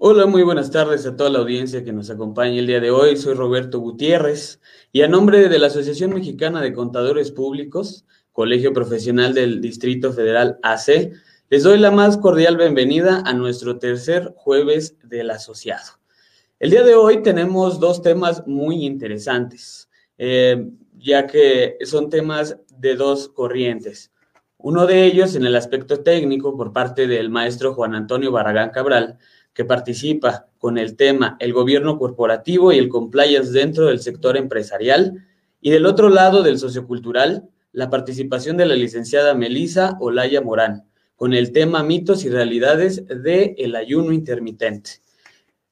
Hola, muy buenas tardes a toda la audiencia que nos acompaña el día de hoy. Soy Roberto Gutiérrez y a nombre de la Asociación Mexicana de Contadores Públicos, Colegio Profesional del Distrito Federal AC, les doy la más cordial bienvenida a nuestro tercer jueves del asociado. El día de hoy tenemos dos temas muy interesantes, eh, ya que son temas de dos corrientes. Uno de ellos en el aspecto técnico por parte del maestro Juan Antonio Barragán Cabral, que participa con el tema el gobierno corporativo y el compliance dentro del sector empresarial, y del otro lado del sociocultural, la participación de la licenciada Melisa Olaya Morán, con el tema mitos y realidades del el ayuno intermitente.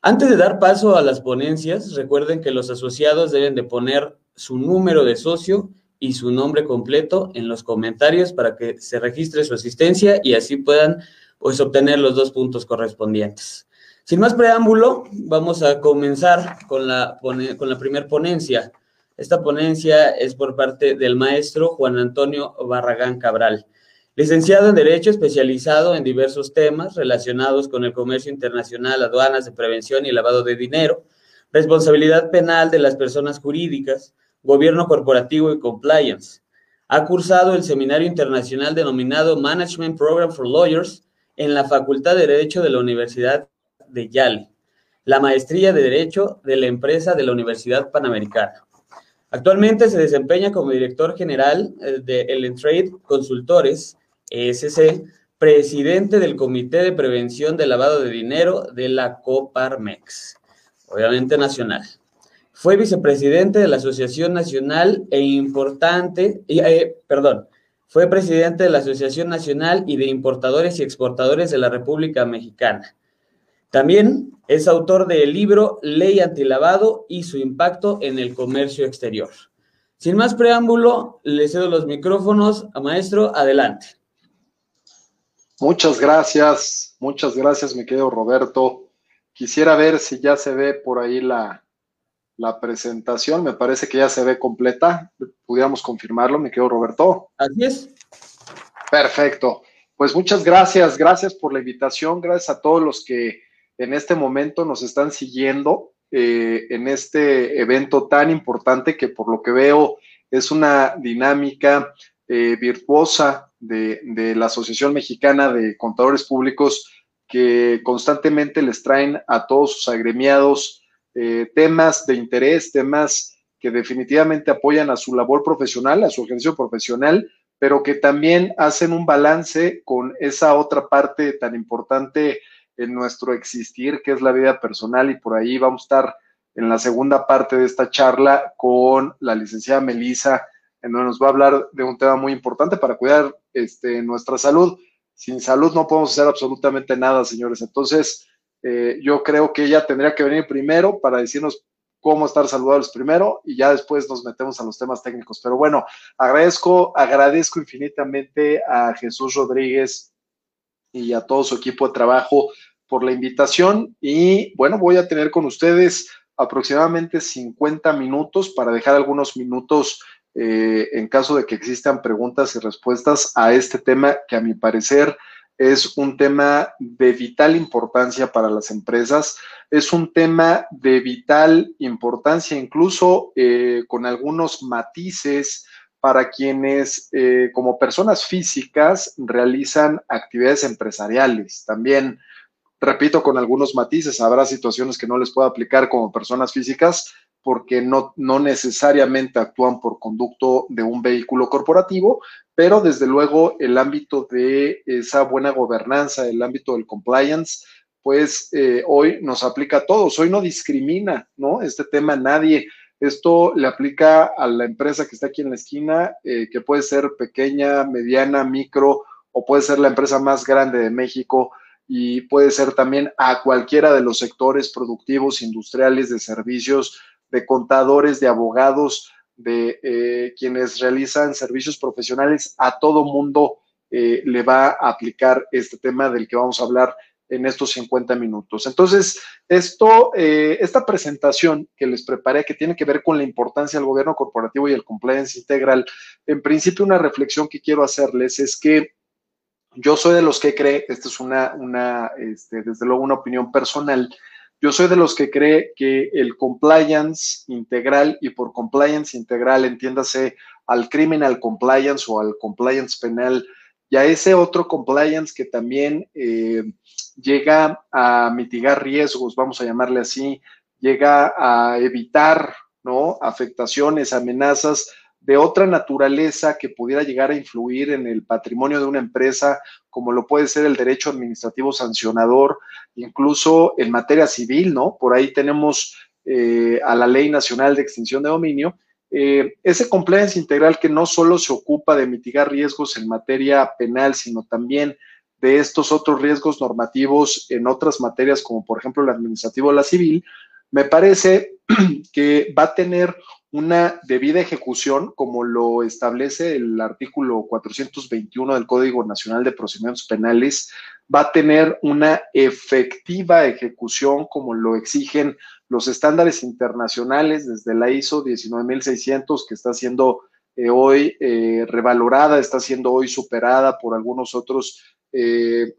Antes de dar paso a las ponencias, recuerden que los asociados deben de poner su número de socio y su nombre completo en los comentarios para que se registre su asistencia y así puedan pues obtener los dos puntos correspondientes. Sin más preámbulo, vamos a comenzar con la, con la primera ponencia. Esta ponencia es por parte del maestro Juan Antonio Barragán Cabral, licenciado en Derecho, especializado en diversos temas relacionados con el comercio internacional, aduanas de prevención y lavado de dinero, responsabilidad penal de las personas jurídicas, gobierno corporativo y compliance. Ha cursado el seminario internacional denominado Management Program for Lawyers en la Facultad de Derecho de la Universidad de Yale, la maestría de Derecho de la empresa de la Universidad Panamericana. Actualmente se desempeña como director general eh, de Ellen Trade Consultores, ESC, presidente del Comité de Prevención del Lavado de Dinero de la Coparmex, obviamente nacional. Fue vicepresidente de la Asociación Nacional e importante, eh, perdón, fue presidente de la Asociación Nacional y de Importadores y Exportadores de la República Mexicana también es autor del libro Ley Antilavado y su impacto en el comercio exterior. Sin más preámbulo, le cedo los micrófonos a maestro. Adelante. Muchas gracias, muchas gracias, mi querido Roberto. Quisiera ver si ya se ve por ahí la, la presentación. Me parece que ya se ve completa. ¿Pudiéramos confirmarlo, mi querido Roberto? Así es. Perfecto. Pues muchas gracias, gracias por la invitación, gracias a todos los que en este momento nos están siguiendo eh, en este evento tan importante que por lo que veo es una dinámica eh, virtuosa de, la Asociación Mexicana de Contadores Públicos que constantemente les traen a todos sus agremiados eh, temas de interés, temas que definitivamente apoyan a su labor profesional, a su ejercicio profesional, pero que también hacen un balance con esa otra parte tan importante en nuestro existir, que es la vida personal, y por ahí vamos a estar en la segunda parte de esta charla con la licenciada Melisa, en donde nos va a hablar de un tema muy importante para cuidar este, nuestra salud. Sin salud no podemos hacer absolutamente nada, señores. Entonces, eh, yo creo que ella tendría que venir primero para decirnos cómo estar saludables primero y ya después nos metemos a los temas técnicos. Pero bueno, agradezco, agradezco infinitamente a Jesús Rodríguez y a todo su equipo de trabajo por la invitación y bueno, voy a tener con ustedes aproximadamente 50 minutos para dejar algunos minutos eh, en caso de que existan preguntas y respuestas a este tema que a mi parecer es un tema de vital importancia para las empresas, es un tema de vital importancia incluso eh, con algunos matices para quienes eh, como personas físicas realizan actividades empresariales. También repito, con algunos matices, habrá situaciones que no les puedo aplicar como personas físicas porque no, no necesariamente actúan por conducto de un vehículo corporativo, pero desde luego el ámbito de esa buena gobernanza, el ámbito del compliance, pues eh, hoy nos aplica a todos, hoy no discrimina, ¿no? Este tema nadie. Esto le aplica a la empresa que está aquí en la esquina, eh, que puede ser pequeña, mediana, micro, o puede ser la empresa más grande de México y puede ser también a cualquiera de los sectores productivos, industriales, de servicios, de contadores, de abogados, de eh, quienes realizan servicios profesionales, a todo mundo eh, le va a aplicar este tema del que vamos a hablar en estos 50 minutos. Entonces, esto, eh, esta presentación que les preparé, que tiene que ver con la importancia del gobierno corporativo y el compliance integral, en principio una reflexión que quiero hacerles es que Yo soy de los que cree, esta es una, una este, desde luego una opinión personal, yo soy de los que cree que el compliance integral, y por compliance integral entiéndase al criminal compliance o al compliance penal, y a ese otro compliance que también eh, llega a mitigar riesgos, vamos a llamarle así, llega a evitar ¿no? afectaciones, amenazas de otra naturaleza que pudiera llegar a influir en el patrimonio de una empresa, como lo puede ser el derecho administrativo sancionador, incluso en materia civil, ¿no? Por ahí tenemos eh, a la Ley Nacional de Extinción de Dominio. Eh, ese compliance integral que no solo se ocupa de mitigar riesgos en materia penal, sino también de estos otros riesgos normativos en otras materias, como por ejemplo el administrativo o la civil, me parece que va a tener una debida ejecución, como lo establece el artículo 421 del Código Nacional de Procedimientos Penales, va a tener una efectiva ejecución, como lo exigen los estándares internacionales desde la ISO 19600, que está siendo eh, hoy eh, revalorada, está siendo hoy superada por algunos otros eh,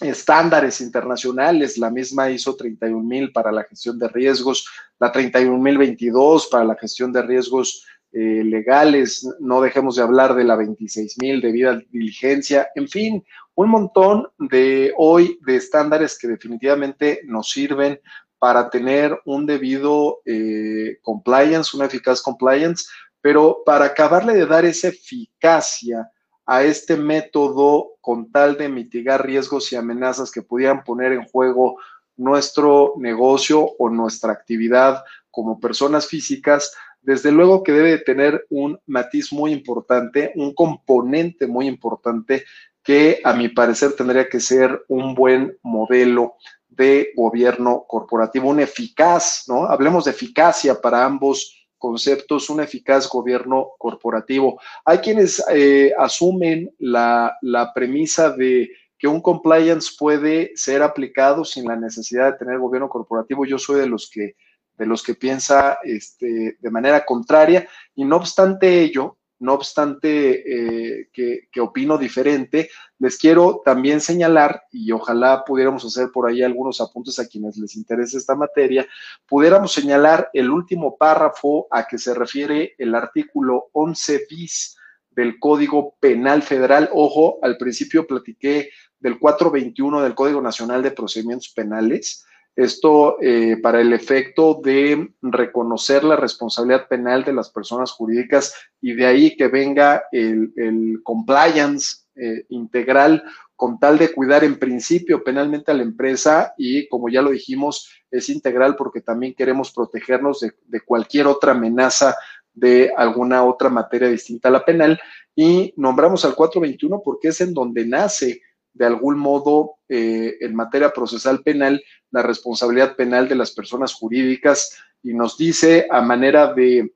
estándares internacionales, la misma ISO 31000 para la gestión de riesgos, la 31022 para la gestión de riesgos eh, legales, no dejemos de hablar de la 26000 de vida diligencia, en fin, un montón de hoy de estándares que definitivamente nos sirven para tener un debido eh, compliance, una eficaz compliance, pero para acabarle de dar esa eficacia a este método con tal de mitigar riesgos y amenazas que pudieran poner en juego nuestro negocio o nuestra actividad como personas físicas, desde luego que debe tener un matiz muy importante, un componente muy importante que a mi parecer tendría que ser un buen modelo de gobierno corporativo, un eficaz, ¿no? Hablemos de eficacia para ambos conceptos, un eficaz gobierno corporativo. Hay quienes eh, asumen la, premisa de que un compliance puede ser aplicado sin la necesidad de tener gobierno corporativo. Yo soy de los que, de los que piensa este, de manera contraria y no obstante ello, no obstante eh, que, opino diferente, les quiero también señalar, y ojalá pudiéramos hacer por ahí algunos apuntes a quienes les interese esta materia, pudiéramos señalar el último párrafo a que se refiere el artículo 11 bis del Código Penal Federal. Ojo, al principio platiqué del 421 del Código Nacional de Procedimientos Penales. Esto eh, para el efecto de reconocer la responsabilidad penal de las personas jurídicas y de ahí que venga el, compliance eh, integral con tal de cuidar en principio penalmente a la empresa y como ya lo dijimos, es integral porque también queremos protegernos de, de cualquier otra amenaza de alguna otra materia distinta a la penal. Y nombramos al 421 porque es en donde nace de algún modo eh, en materia procesal penal la responsabilidad penal de las personas jurídicas y nos dice a manera de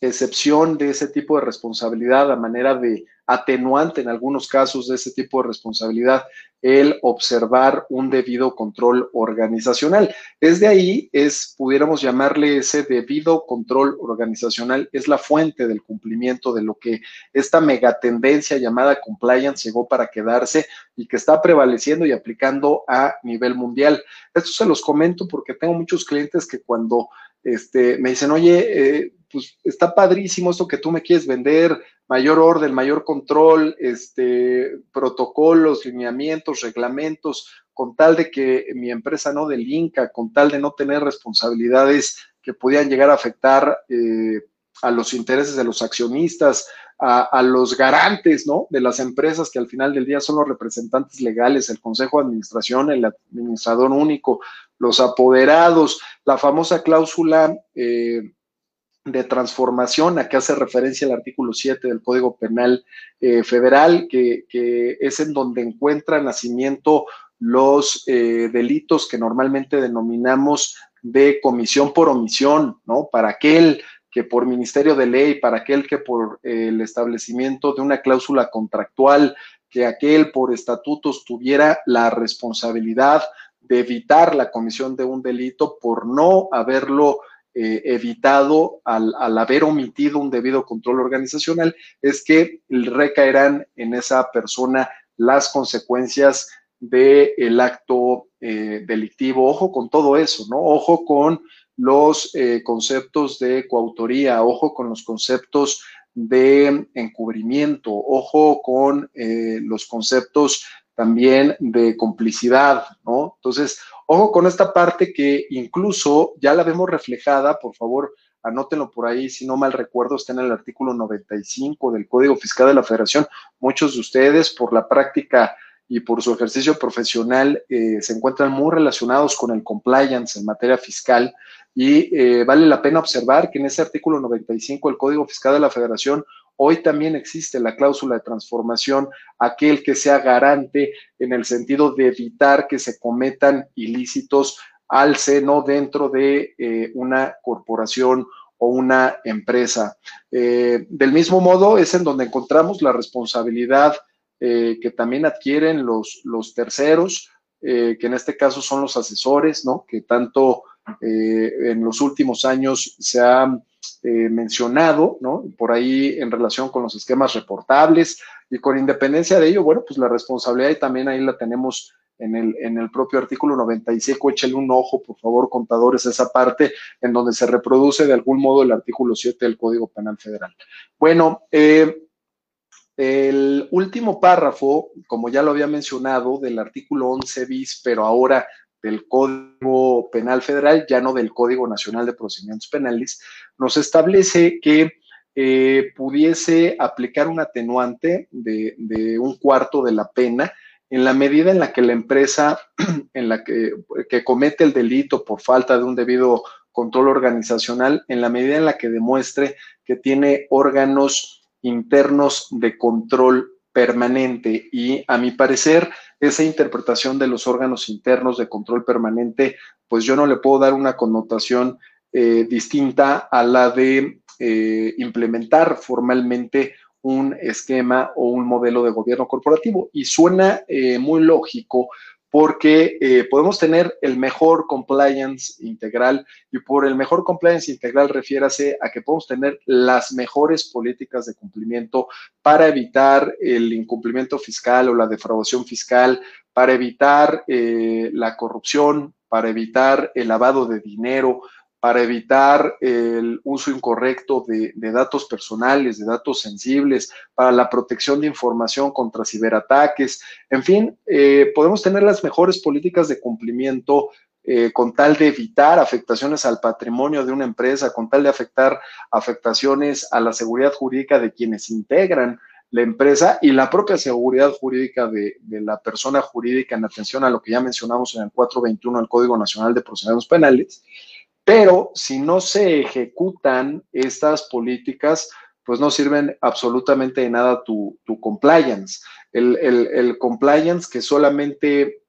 excepción de ese tipo de responsabilidad, a manera de atenuante en algunos casos de ese tipo de responsabilidad el observar un debido control organizacional. Desde ahí es, pudiéramos llamarle ese debido control organizacional, es la fuente del cumplimiento de lo que esta megatendencia llamada compliance llegó para quedarse y que está prevaleciendo y aplicando a nivel mundial. Esto se los comento porque tengo muchos clientes que cuando este, me dicen, oye, eh, pues está padrísimo esto que tú me quieres vender, mayor orden, mayor control, este, protocolos, lineamientos, reglamentos, con tal de que mi empresa no delinca, con tal de no tener responsabilidades que pudieran llegar a afectar eh, a los intereses de los accionistas, a, los garantes, ¿no? De las empresas que al final del día son los representantes legales, el Consejo de Administración, el Administrador Único, los apoderados, la famosa cláusula eh, de transformación a que hace referencia el artículo 7 del Código Penal eh, Federal, que, es en donde encuentra nacimiento los eh, delitos que normalmente denominamos de comisión por omisión, ¿no? Para aquel que por ministerio de ley, para aquel que por el establecimiento de una cláusula contractual, que aquel por estatutos tuviera la responsabilidad de evitar la comisión de un delito por no haberlo eh, evitado al, haber omitido un debido control organizacional, es que recaerán en esa persona las consecuencias del acto eh, delictivo. Ojo con todo eso, ¿no? Ojo con los eh, conceptos de coautoría, ojo con los conceptos de encubrimiento, ojo con los conceptos también de complicidad, ¿no? Entonces, ojo con esta parte que incluso ya la vemos reflejada, por favor, anótenlo por ahí, si no mal recuerdo, está en el artículo 95 del Código Fiscal de la Federación. Muchos de ustedes, por la práctica y por su ejercicio profesional, eh, se encuentran muy relacionados con el compliance en materia fiscal y eh, vale la pena observar que en ese artículo 95 del Código Fiscal de la Federación hoy también existe la cláusula de transformación, aquel que sea garante en el sentido de evitar que se cometan ilícitos al seno dentro de eh, una corporación o una empresa. Eh, del mismo modo, es en donde encontramos la responsabilidad que también adquieren los, los terceros, que en este caso son los asesores, ¿no? Que tanto eh, en los últimos años se ha eh, mencionado, ¿no? Por ahí en relación con los esquemas reportables y con independencia de ello, bueno, pues la responsabilidad y también ahí la tenemos en el, en el propio artículo 95, échale un ojo, por favor, contadores, esa parte en donde se reproduce de algún modo el artículo 7 del Código Penal Federal. Bueno, eh, el último párrafo, como ya lo había mencionado, del artículo 11 bis, pero ahora del Código Penal Federal, ya no del Código Nacional de Procedimientos Penales, nos establece que eh, pudiese aplicar un atenuante de, un cuarto de la pena en la medida en la que la empresa en la que, que comete el delito por falta de un debido control organizacional, en la medida en la que demuestre que tiene órganos internos de control permanente y a mi parecer esa interpretación de los órganos internos de control permanente, pues yo no le puedo dar una connotación eh, distinta a la de eh, implementar formalmente un esquema o un modelo de gobierno corporativo. Y suena eh, muy lógico porque eh, podemos tener el mejor compliance integral y por el mejor compliance integral refiérase a que podemos tener las mejores políticas de cumplimiento para evitar el incumplimiento fiscal o la defraudación fiscal, para evitar eh, la corrupción, para evitar el lavado de dinero, para evitar el uso incorrecto de, datos personales, de datos sensibles, para la protección de información contra ciberataques. En fin, eh, podemos tener las mejores políticas de cumplimiento eh, con tal de evitar afectaciones al patrimonio de una empresa, con tal de afectar afectaciones a la seguridad jurídica de quienes integran la empresa y la propia seguridad jurídica de, de, la persona jurídica en atención a lo que ya mencionamos en el 421 del Código Nacional de Procedimientos Penales. Pero si no se ejecutan estas políticas, pues no sirven absolutamente de nada tu, compliance. El, compliance que solamente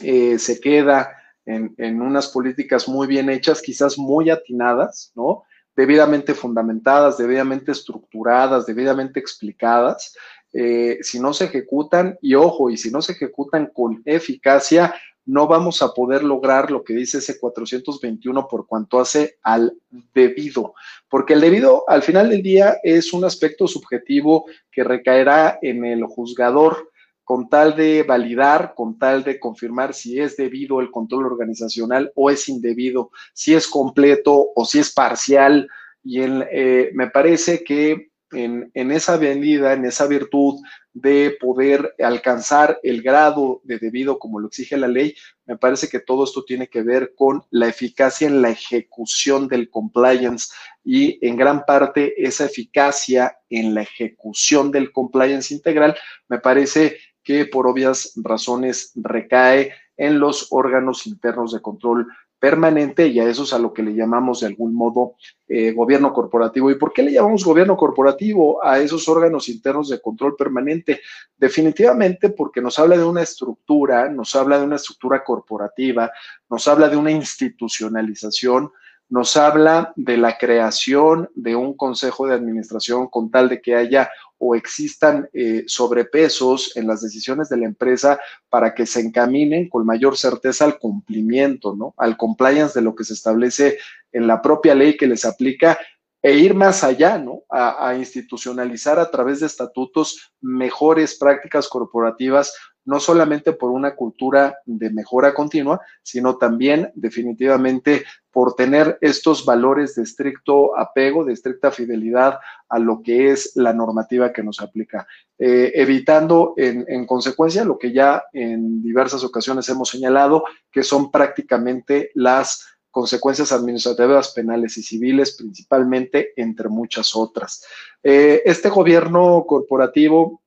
eh, se queda en, unas políticas muy bien hechas, quizás muy atinadas, ¿no? Debidamente fundamentadas, debidamente estructuradas, debidamente explicadas. Eh, si no se ejecutan, y ojo, y si no se ejecutan con eficacia, no vamos a poder lograr lo que dice ese 421 por cuanto hace al debido, porque el debido al final del día es un aspecto subjetivo que recaerá en el juzgador con tal de validar, con tal de confirmar si es debido el control organizacional o es indebido, si es completo o si es parcial. Y eh, me parece que en, esa medida, en esa virtud, de poder alcanzar el grado de debido como lo exige la ley, me parece que todo esto tiene que ver con la eficacia en la ejecución del compliance y en gran parte esa eficacia en la ejecución del compliance integral. Me parece que por obvias razones recae en los órganos internos de control permanente y a eso es a lo que le llamamos de algún modo eh, gobierno corporativo. ¿Y por qué le llamamos gobierno corporativo a esos órganos internos de control permanente? Definitivamente porque nos habla de una estructura, nos habla de una estructura corporativa, nos habla de una institucionalización, nos habla de la creación de un consejo de administración con tal de que haya o existan eh, sobrepesos en las decisiones de la empresa para que se encaminen con mayor certeza al cumplimiento, ¿no? Al compliance de lo que se establece en la propia ley que les aplica e ir más allá, ¿no? A, a, institucionalizar a través de estatutos mejores prácticas corporativas, no solamente por una cultura de mejora continua, sino también definitivamente por tener estos valores de estricto apego, de estricta fidelidad a lo que es la normativa que nos aplica, eh, evitando en, en, consecuencia lo que ya en diversas ocasiones hemos señalado, que son prácticamente las consecuencias administrativas, penales y civiles, principalmente, entre muchas otras. Eh, este gobierno corporativo,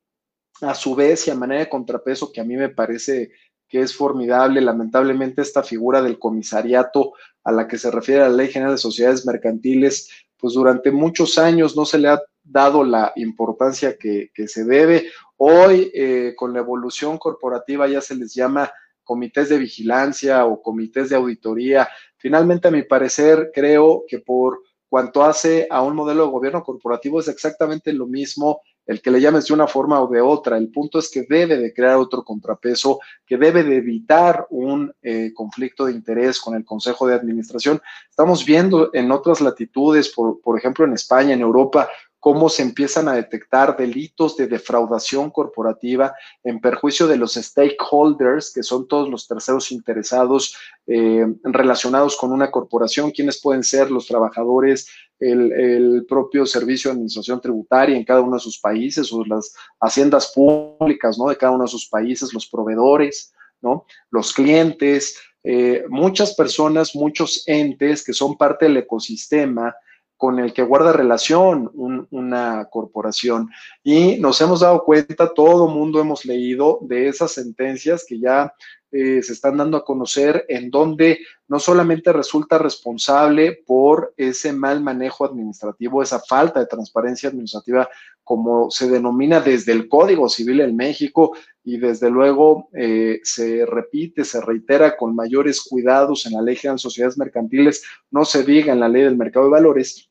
a su vez y a manera de contrapeso, que a mí me parece que es formidable, lamentablemente esta figura del comisariato a la que se refiere la Ley General de Sociedades Mercantiles, pues durante muchos años no se le ha dado la importancia que, que se debe. Hoy, eh, con la evolución corporativa, ya se les llama comités de vigilancia o comités de auditoría. Finalmente, a mi parecer, creo que por cuanto hace a un modelo de gobierno corporativo es exactamente lo mismo el que le llames de una forma o de otra. El punto es que debe de crear otro contrapeso, que debe de evitar un eh, conflicto de interés con el Consejo de Administración. Estamos viendo en otras latitudes, por, por ejemplo en España, en Europa, cómo se empiezan a detectar delitos de defraudación corporativa en perjuicio de los stakeholders, que son todos los terceros interesados eh, relacionados con una corporación, quienes pueden ser los trabajadores, el, propio servicio de administración tributaria en cada uno de sus países, o las haciendas públicas ¿no? de cada uno de sus países, los proveedores, ¿no? los clientes, eh, muchas personas, muchos entes que son parte del ecosistema con el que guarda relación un, una corporación. Y nos hemos dado cuenta, todo mundo hemos leído de esas sentencias que ya eh, se están dando a conocer, en donde no solamente resulta responsable por ese mal manejo administrativo, esa falta de transparencia administrativa, como se denomina desde el Código Civil en México, y desde luego eh, se repite, se reitera con mayores cuidados en la Ley de Sociedades Mercantiles, no se diga en la Ley del Mercado de Valores,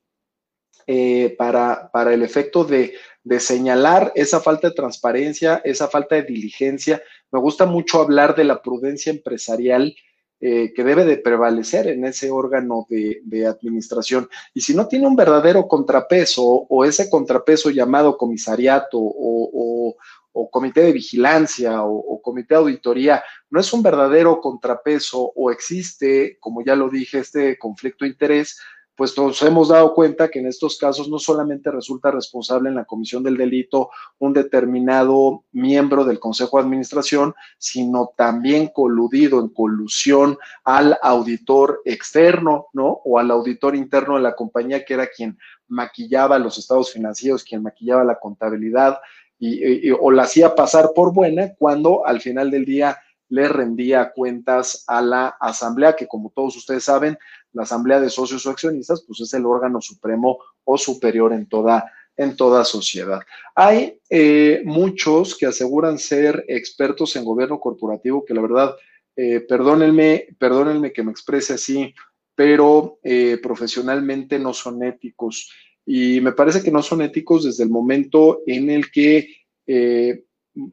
eh, para, para, el efecto de, de, señalar esa falta de transparencia, esa falta de diligencia. Me gusta mucho hablar de la prudencia empresarial eh, que debe de prevalecer en ese órgano de, administración. Y si no tiene un verdadero contrapeso o ese contrapeso llamado comisariato o, o, o comité de vigilancia o, comité de auditoría, no es un verdadero contrapeso o existe, como ya lo dije, este conflicto de interés, pues nos hemos dado cuenta que en estos casos no solamente resulta responsable en la comisión del delito un determinado miembro del Consejo de Administración, sino también coludido en colusión al auditor externo, ¿no? O al auditor interno de la compañía, que era quien maquillaba los estados financieros, quien maquillaba la contabilidad y, o la hacía pasar por buena cuando al final del día le rendía cuentas a la asamblea, que como todos ustedes saben, la asamblea de socios o accionistas, pues es el órgano supremo o superior en toda, en toda sociedad. Hay eh, muchos que aseguran ser expertos en gobierno corporativo, que la verdad, eh, perdónenme, perdónenme que me exprese así, pero eh, profesionalmente no son éticos. Y me parece que no son éticos desde el momento en el que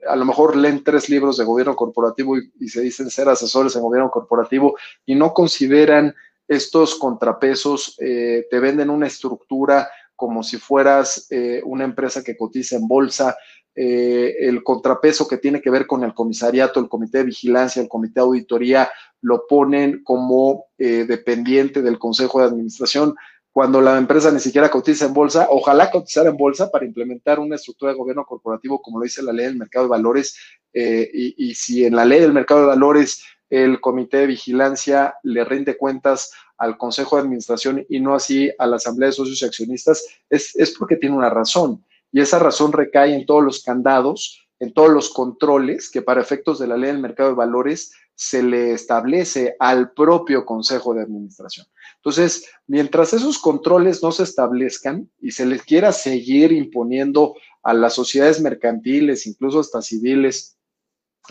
a lo mejor leen tres libros de gobierno corporativo y, se dicen ser asesores en gobierno corporativo y no consideran estos contrapesos, eh, te venden una estructura como si fueras eh, una empresa que cotiza en bolsa, eh, el contrapeso que tiene que ver con el comisariato, el comité de vigilancia, el comité de auditoría, lo ponen como dependiente del consejo de administración cuando la empresa ni siquiera cotiza en bolsa, ojalá cotizar en bolsa para implementar una estructura de gobierno corporativo como lo dice la ley del mercado de valores. Eh, y, y, si en la ley del mercado de valores el comité de vigilancia le rinde cuentas al consejo de administración y no así a la asamblea de socios y accionistas, es, es porque tiene una razón. Y esa razón recae en todos los candados, en todos los controles que para efectos de la ley del mercado de valores se le establece al propio Consejo de Administración. Entonces, mientras esos controles no se establezcan y se les quiera seguir imponiendo a las sociedades mercantiles, incluso hasta civiles,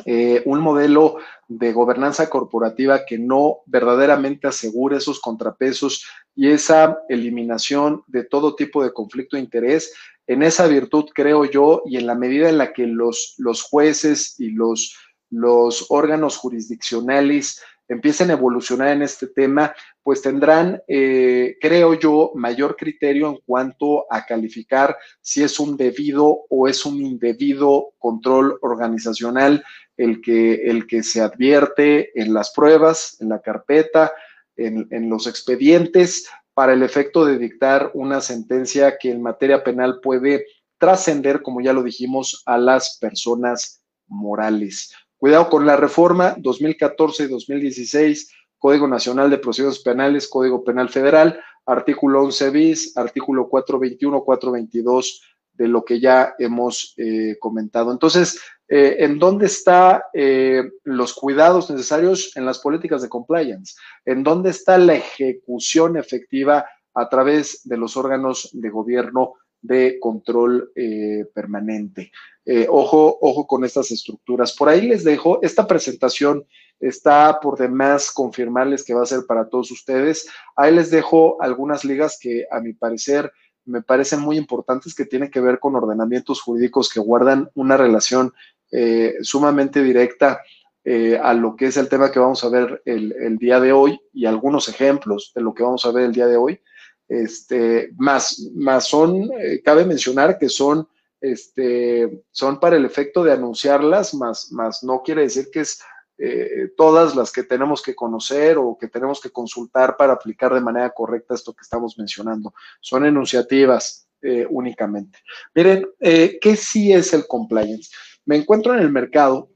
eh, un modelo de gobernanza corporativa que no verdaderamente asegure esos contrapesos y esa eliminación de todo tipo de conflicto de interés, en esa virtud creo yo y en la medida en la que los, los jueces y los los órganos jurisdiccionales empiecen a evolucionar en este tema, pues tendrán, eh, creo yo, mayor criterio en cuanto a calificar si es un debido o es un indebido control organizacional el que, el que se advierte en las pruebas, en la carpeta, en, en los expedientes, para el efecto de dictar una sentencia que en materia penal puede trascender, como ya lo dijimos, a las personas morales. Cuidado con la reforma 2014 y 2016, Código Nacional de Procedimientos Penales, Código Penal Federal, artículo 11 bis, artículo 421, 422 de lo que ya hemos eh, comentado. Entonces, eh, ¿en dónde están eh, los cuidados necesarios en las políticas de compliance? ¿En dónde está la ejecución efectiva a través de los órganos de gobierno de control permanente? ojo, ojo con estas estructuras. Por ahí les dejo, esta presentación está por demás confirmarles que va a ser para todos ustedes. Ahí les dejo algunas ligas que a mi parecer me parecen muy importantes que tienen que ver con ordenamientos jurídicos que guardan una relación eh, sumamente directa eh, a lo que es el tema que vamos a ver el, día de hoy y algunos ejemplos de lo que vamos a ver el día de hoy. Este, más, más son, eh, cabe mencionar que son, este, son para el efecto de anunciarlas, más, más no quiere decir que es eh, todas las que tenemos que conocer o que tenemos que consultar para aplicar de manera correcta esto que estamos mencionando. Son enunciativas eh, únicamente. Miren, ¿qué sí es el compliance? Me encuentro en el mercado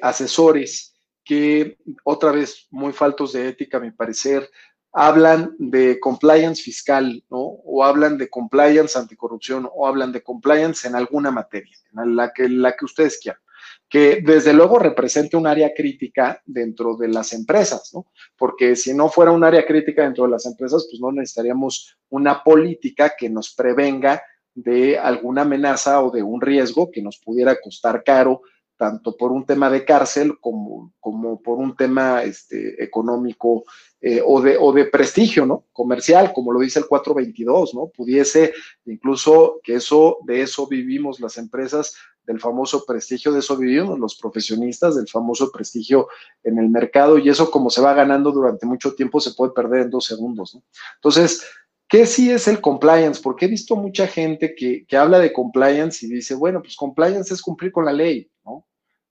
asesores que, otra vez, muy faltos de ética, a mi parecer, hablan de compliance fiscal, ¿no? O hablan de compliance anticorrupción, o hablan de compliance en alguna materia, en la que, la que ustedes quieran que desde luego represente un área crítica dentro de las empresas, ¿no? Porque si no fuera un área crítica dentro de las empresas, pues no necesitaríamos una política que nos prevenga de alguna amenaza o de un riesgo que nos pudiera costar caro, tanto por un tema de cárcel como, como por un tema este, económico eh, o, de, o de prestigio, ¿no? Comercial, como lo dice el 422, ¿no? Pudiese incluso que eso, de eso vivimos las empresas, del famoso prestigio, de eso vivimos los profesionistas, del famoso prestigio en el mercado y eso como se va ganando durante mucho tiempo se puede perder en dos segundos. ¿no? Entonces, ¿qué sí es el compliance? Porque he visto mucha gente que, que habla de compliance y dice, bueno, pues compliance es cumplir con la ley, ¿no?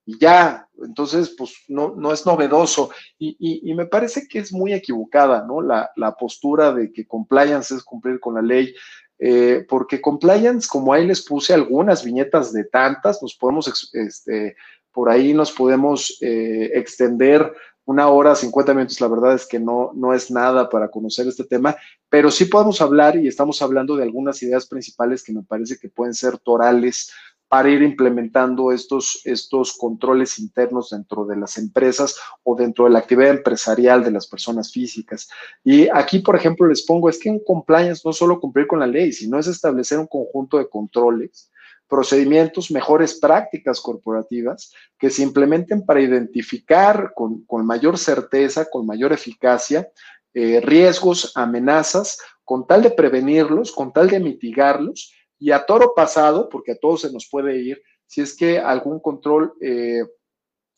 Y ya, entonces, pues no, no es novedoso. Y, y, me parece que es muy equivocada, ¿no? La, la postura de que compliance es cumplir con la ley. Eh, porque compliance, como ahí les puse algunas viñetas de tantas, nos podemos, este, por ahí nos podemos eh, extender una hora, 50 minutos, la verdad es que no, no es nada para conocer este tema, pero sí podemos hablar y estamos hablando de algunas ideas principales que me parece que pueden ser torales para ir implementando estos, estos controles internos dentro de las empresas o dentro de la actividad empresarial de las personas físicas. Y aquí, por ejemplo, les pongo, es que en compliance no solo cumplir con la ley, sino es establecer un conjunto de controles, procedimientos, mejores prácticas corporativas que se implementen para identificar con, con mayor certeza, con mayor eficacia, eh, riesgos, amenazas, con tal de prevenirlos, con tal de mitigarlos. Y a toro pasado, porque a todos se nos puede ir, si es que algún control eh,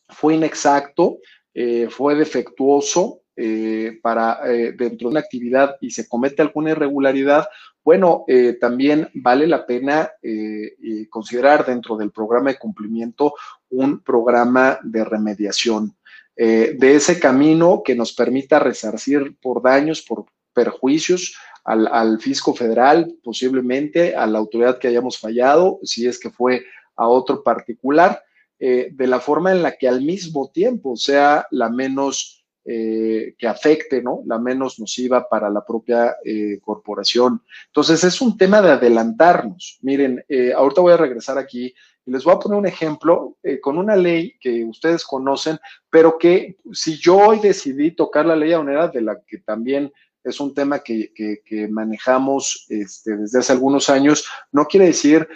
fue inexacto, eh, fue defectuoso eh, para dentro de una actividad y se comete alguna irregularidad, bueno, también vale la pena considerar dentro del programa de cumplimiento un programa de remediación. de ese camino que nos permita resarcir por daños, por perjuicios al, fisco federal, posiblemente a la autoridad que hayamos fallado, si es que fue a otro particular, eh, de la forma en la que al mismo tiempo sea la menos eh, que afecte, ¿no? La menos nociva para la propia eh, corporación. Entonces, es un tema de adelantarnos. Miren, ahorita voy a regresar aquí y les voy a poner un ejemplo con una ley que ustedes conocen, pero que si yo hoy decidí tocar la ley aduanera, de la que también es un tema que, manejamos este, desde hace algunos años. No quiere decir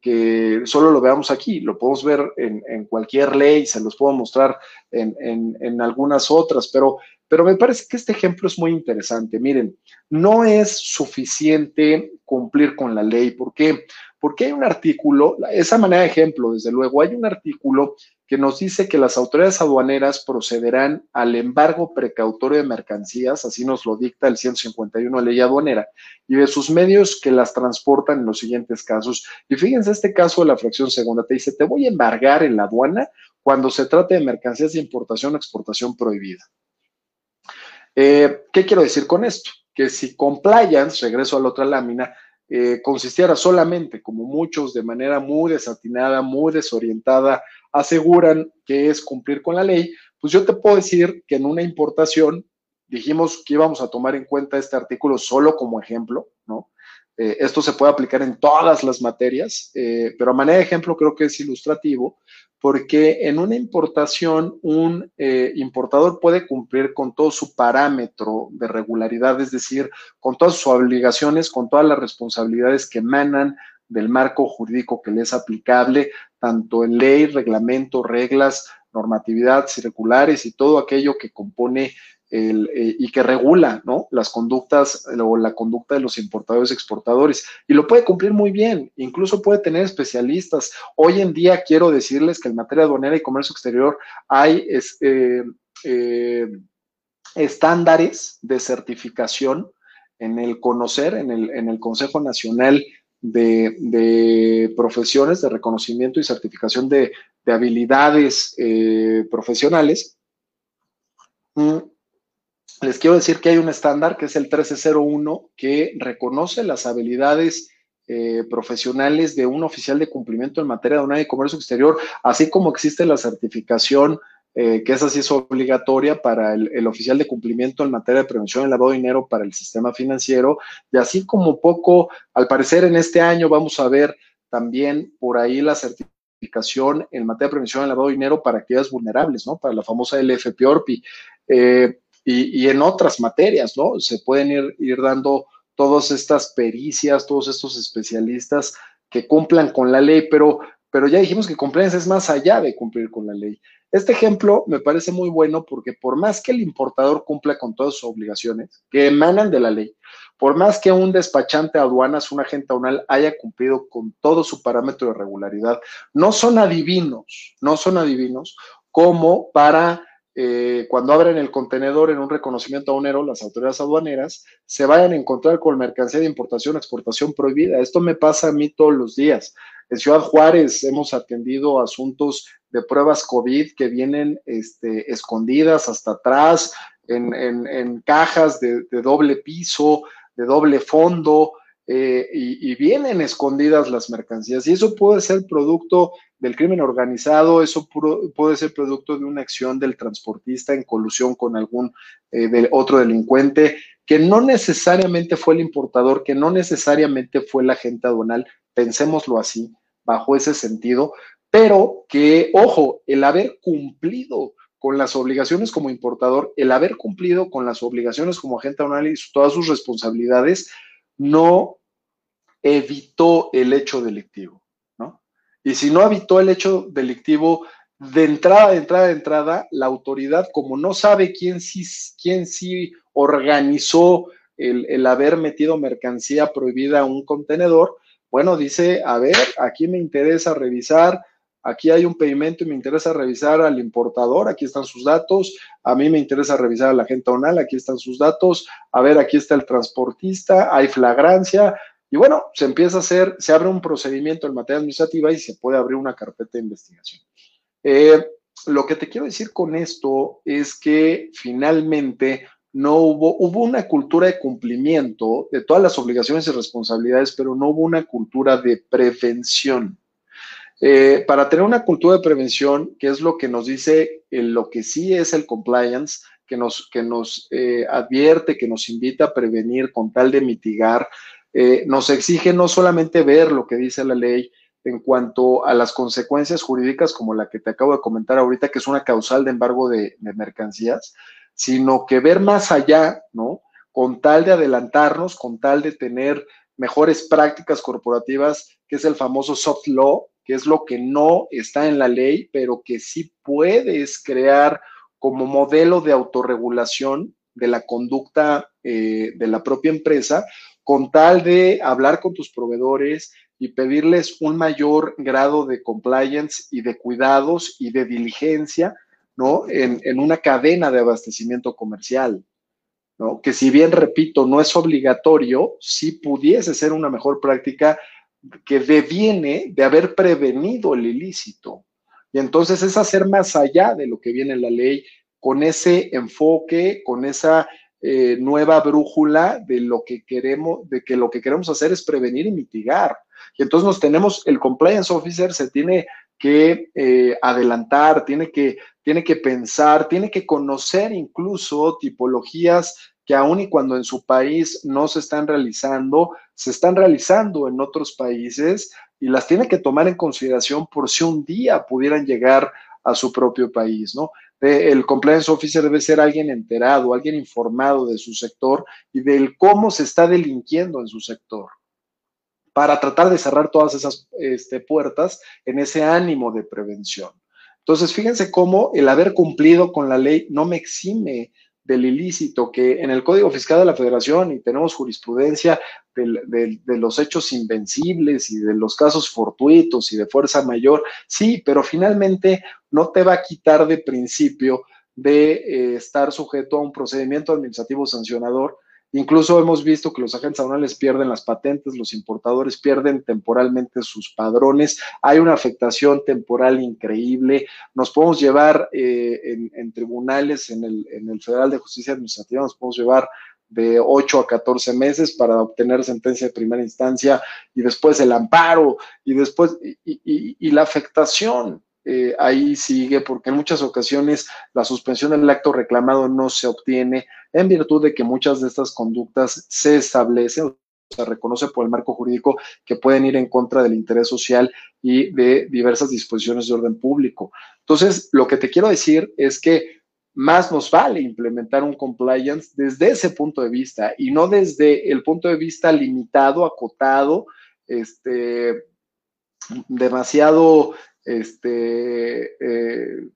que, solo lo veamos aquí, lo podemos ver en, cualquier ley, se los puedo mostrar en, algunas otras, pero pero me parece que este ejemplo es muy interesante. Miren, no es suficiente cumplir con la ley. ¿Por qué? Porque hay un artículo, esa manera de ejemplo, desde luego, hay un artículo que nos dice que las autoridades aduaneras procederán al embargo precautorio de mercancías, así nos lo dicta el 151 de ley aduanera, y de sus medios que las transportan en los siguientes casos. Y fíjense este caso de la fracción segunda, te dice, te voy a embargar en la aduana cuando se trate de mercancías de importación o exportación prohibida. Eh, ¿Qué quiero decir con esto? Que si compliance, regreso a la otra lámina, eh, consistiera solamente, como muchos de manera muy desatinada, muy desorientada, aseguran que es cumplir con la ley, pues yo te puedo decir que en una importación, dijimos que íbamos a tomar en cuenta este artículo solo como ejemplo, ¿no? Eh, esto se puede aplicar en todas las materias, eh, pero a manera de ejemplo creo que es ilustrativo, porque en una importación un eh, importador puede cumplir con todo su parámetro de regularidad, es decir, con todas sus obligaciones, con todas las responsabilidades que emanan del marco jurídico que le es aplicable, tanto en ley, reglamento, reglas, normatividad, circulares y todo aquello que compone el, eh, y que regula ¿no? las conductas o la conducta de los importadores y exportadores. Y lo puede cumplir muy bien, incluso puede tener especialistas. Hoy en día quiero decirles que en materia aduanera y comercio exterior hay eh, eh, estándares de certificación en el conocer, en el, en el Consejo Nacional de, profesiones, de reconocimiento y certificación de, habilidades profesionales. Mm, les quiero decir que hay un estándar que es el 1301 que reconoce las habilidades eh, profesionales de un oficial de cumplimiento en materia de una y comercio exterior, así como existe la certificación eh, que esa sí es obligatoria para el, oficial de cumplimiento en materia de prevención del lavado de dinero para el sistema financiero, y así como poco, al parecer en este año vamos a ver también por ahí la certificación en materia de prevención del lavado de dinero para actividades vulnerables, ¿no? Para la famosa LFPORPI. Eh, y, en otras materias, ¿no? Se pueden ir, ir dando todas estas pericias, todos estos especialistas que cumplan con la ley, pero, pero ya dijimos que compliance es más allá de cumplir con la ley. Este ejemplo me parece muy bueno porque por más que el importador cumpla con todas sus obligaciones que emanan de la ley, por más que un despachante de aduanas, un agente aduanal haya cumplido con todo su parámetro de regularidad, no son adivinos, no son adivinos como para eh, cuando abren el contenedor en un reconocimiento aduanero, las autoridades aduaneras se vayan a encontrar con mercancía de importación exportación prohibida. Esto me pasa a mí todos los días. En Ciudad Juárez hemos atendido asuntos de pruebas COVID que vienen este, escondidas hasta atrás, en, cajas de, doble piso, de doble fondo, eh, y, vienen escondidas las mercancías. Y eso puede ser producto del crimen organizado, eso puede ser producto de una acción del transportista en colusión con algún eh, otro delincuente, que no necesariamente fue el importador, que no necesariamente fue el agente aduanal, pensémoslo así, bajo ese sentido, pero que, ojo, el haber cumplido con las obligaciones como importador, el haber cumplido con las obligaciones como agente aduanal y todas sus responsabilidades, no evitó el hecho delictivo. Y si no habitó el hecho delictivo de entrada, de entrada, de entrada, la autoridad, como no sabe quién sí, quién organizó el, el haber metido mercancía prohibida a un contenedor, bueno, dice, a ver, aquí me interesa revisar, aquí hay un pedimento y me interesa revisar al importador, aquí están sus datos, a mí me interesa revisar a la gente onal, aquí están sus datos, a ver, aquí está el transportista, hay flagrancia, y bueno, se empieza a hacer, se abre un procedimiento en materia administrativa y se puede abrir una carpeta de investigación. Eh, lo que te quiero decir con esto es que finalmente no hubo, hubo una cultura de cumplimiento de todas las obligaciones y responsabilidades, pero no hubo una cultura de prevención. Eh, para tener una cultura de prevención, que es lo que nos dice lo que sí es el compliance, que nos, que nos eh, advierte, que nos invita a prevenir con tal de mitigar eh, nos exige no solamente ver lo que dice la ley en cuanto a las consecuencias jurídicas como la que te acabo de comentar ahorita, que es una causal de embargo de, mercancías, sino que ver más allá, ¿no? Con tal de adelantarnos, con tal de tener mejores prácticas corporativas, que es el famoso soft law, que es lo que no está en la ley, pero que sí puedes crear como modelo de autorregulación de la conducta eh, de la propia empresa, con tal de hablar con tus proveedores y pedirles un mayor grado de compliance y de cuidados y de diligencia, ¿no? En, en una cadena de abastecimiento comercial, ¿no? Que si bien, repito, no es obligatorio, sí pudiese ser una mejor práctica que deviene de haber prevenido el ilícito. Y entonces es hacer más allá de lo que viene en la ley, con ese enfoque, con esa eh, nueva brújula de lo que queremos, de que lo que queremos hacer es prevenir y mitigar. Y entonces nos tenemos, el compliance officer se tiene que eh, adelantar, tiene que, tiene que pensar, tiene que conocer incluso tipologías que aun y cuando en su país no se están realizando, se están realizando en otros países y las tiene que tomar en consideración por si un día pudieran llegar a su propio país, ¿no? El compliance officer debe ser alguien enterado, alguien informado de su sector y del cómo se está delinquiendo en su sector para tratar de cerrar todas esas este, puertas en ese ánimo de prevención. Entonces, fíjense cómo el haber cumplido con la ley no me exime del ilícito, que en el Código Fiscal de la Federación y tenemos jurisprudencia de, los hechos invencibles y de los casos fortuitos y de fuerza mayor, sí, pero finalmente no te va a quitar de principio de eh, estar sujeto a un procedimiento administrativo sancionador Incluso hemos visto que los agentes aduanales pierden las patentes, los importadores pierden temporalmente sus padrones, hay una afectación temporal increíble, nos podemos llevar eh, en, tribunales, en el, Federal de Justicia Administrativa, nos podemos llevar de 8 a 14 meses para obtener sentencia de primera instancia y después el amparo y después y la afectación eh, ahí sigue, porque en muchas ocasiones la suspensión del acto reclamado no se obtiene en virtud de que muchas de estas conductas se establecen, se reconoce por el marco jurídico que pueden ir en contra del interés social y de diversas disposiciones de orden público. Entonces, lo que te quiero decir es que más nos vale implementar un compliance desde ese punto de vista y no desde el punto de vista limitado, acotado, este, demasiado este, eh,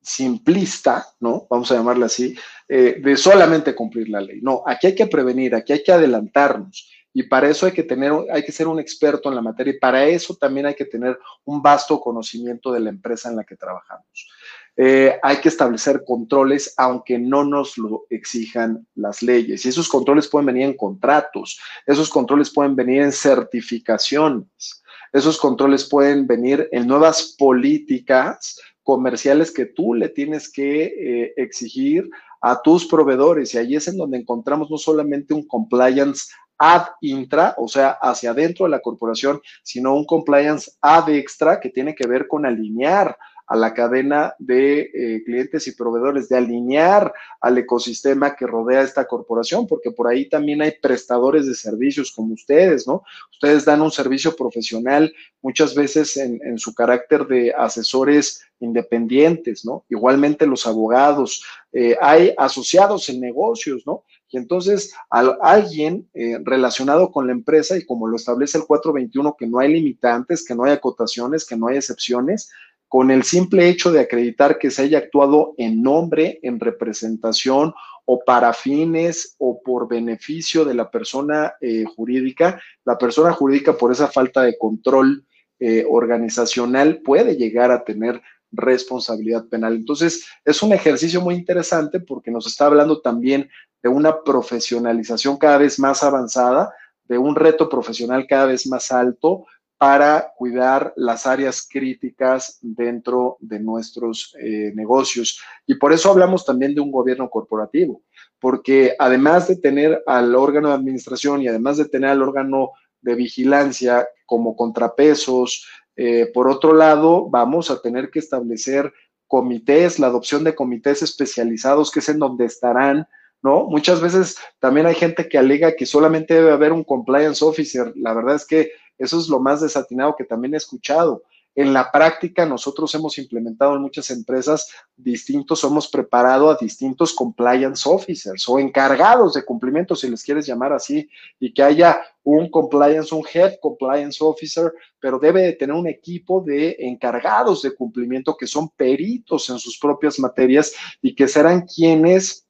simplista, ¿no? Vamos a llamarla así, eh, de solamente cumplir la ley. No, aquí hay que prevenir, aquí hay que adelantarnos. Y para eso hay que tener, hay que ser un experto en la materia y para eso también hay que tener un vasto conocimiento de la empresa en la que trabajamos. Eh, hay que establecer controles aunque no nos lo exijan las leyes. Y esos controles pueden venir en contratos, esos controles pueden venir en certificaciones. Esos controles pueden venir en nuevas políticas comerciales que tú le tienes que eh, exigir a tus proveedores. Y ahí es en donde encontramos no solamente un compliance ad intra, o sea, hacia adentro de la corporación, sino un compliance ad extra que tiene que ver con alinear a la cadena de eh, clientes y proveedores, de alinear al ecosistema que rodea esta corporación, porque por ahí también hay prestadores de servicios como ustedes, ¿no? Ustedes dan un servicio profesional muchas veces en, su carácter de asesores independientes, ¿no? Igualmente los abogados, eh, hay asociados en negocios, ¿no? Y entonces alguien eh, relacionado con la empresa y como lo establece el 421, que no hay limitantes, que no hay acotaciones, que no hay excepciones, con el simple hecho de acreditar que se haya actuado en nombre, en representación o para fines o por beneficio de la persona eh, jurídica, la persona jurídica por esa falta de control eh, organizacional puede llegar a tener responsabilidad penal. Entonces, es un ejercicio muy interesante porque nos está hablando también de una profesionalización cada vez más avanzada, de un reto profesional cada vez más alto, para cuidar las áreas críticas dentro de nuestros eh, negocios. Y por eso hablamos también de un gobierno corporativo, porque además de tener al órgano de administración y además de tener al órgano de vigilancia como contrapesos, eh, por otro lado, vamos a tener que establecer comités, la adopción de comités especializados, que es en donde estarán ¿no? Muchas veces también hay gente que alega que solamente debe haber un compliance officer. La verdad es que eso es lo más desatinado que también he escuchado. En la práctica, nosotros hemos implementado en muchas empresas distintos, hemos preparado a distintos compliance officers o encargados de cumplimiento, si les quieres llamar así, y que haya un compliance, un head compliance officer, pero debe de tener un equipo de encargados de cumplimiento que son peritos en sus propias materias y que serán quienes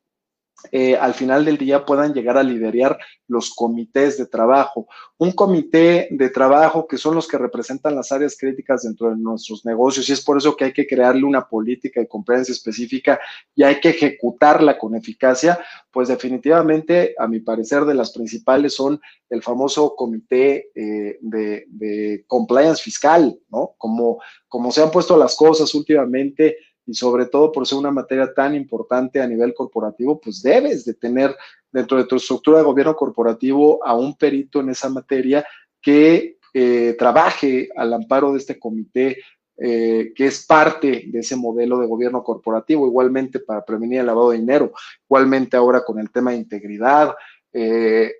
eh, al final del día puedan llegar a liderar los comités de trabajo. Un comité de trabajo que son los que representan las áreas críticas dentro de nuestros negocios y es por eso que hay que crearle una política de compliance específica y hay que ejecutarla con eficacia, pues definitivamente, a mi parecer, de las principales son el famoso comité eh, de, compliance fiscal, ¿no? Como, como se han puesto las cosas últimamente, y sobre todo por ser una materia tan importante a nivel corporativo, pues debes de tener dentro de tu estructura de gobierno corporativo a un perito en esa materia que eh, trabaje al amparo de este comité eh, que es parte de ese modelo de gobierno corporativo, igualmente para prevenir el lavado de dinero, igualmente ahora con el tema de integridad. Eh,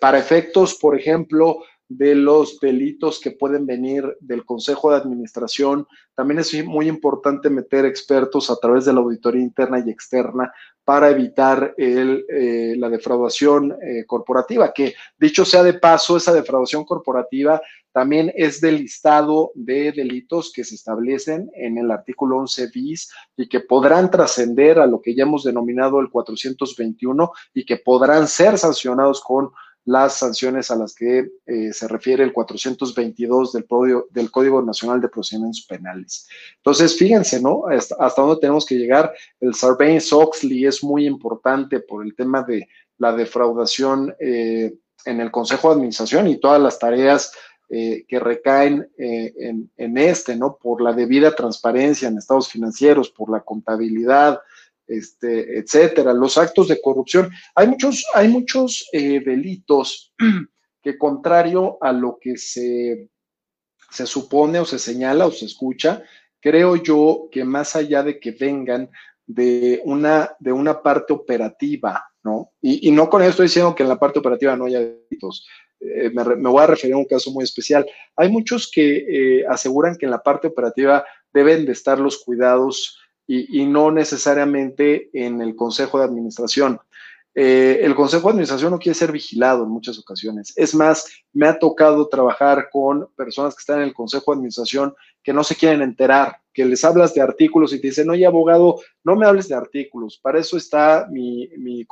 para efectos, por ejemplo, de los delitos que pueden venir del Consejo de Administración. También es muy importante meter expertos a través de la auditoría interna y externa para evitar eh, la defraudación eh, corporativa, que dicho sea de paso, esa defraudación corporativa también es del listado de delitos que se establecen en el artículo 11 bis y que podrán trascender a lo que ya hemos denominado el 421 y que podrán ser sancionados con las sanciones a las que eh, se refiere el 422 del, del Código Nacional de Procedimientos Penales. Entonces, fíjense, ¿no? Hasta, dónde tenemos que llegar. El Sarbanes-Oxley es muy importante por el tema de la defraudación eh, en el Consejo de Administración y todas las tareas eh, que recaen en, en, este, ¿no? Por la debida transparencia en estados financieros, por la contabilidad, este, etcétera, los actos de corrupción. Hay muchos, hay muchos eh, delitos que contrario a lo que se, se supone o se señala o se escucha, creo yo que más allá de que vengan de una, de una parte operativa, ¿no? Y, no con esto estoy diciendo que en la parte operativa no haya delitos. Eh, me, voy a referir a un caso muy especial. Hay muchos que eh, aseguran que en la parte operativa deben de estar los cuidados y, no necesariamente en el Consejo de Administración. Eh, el Consejo de Administración no quiere ser vigilado en muchas ocasiones. Es más, me ha tocado trabajar con personas que están en el Consejo de Administración que no se quieren enterar, que les hablas de artículos y te dicen, oye, abogado, no me hables de artículos, para eso está mi, mi,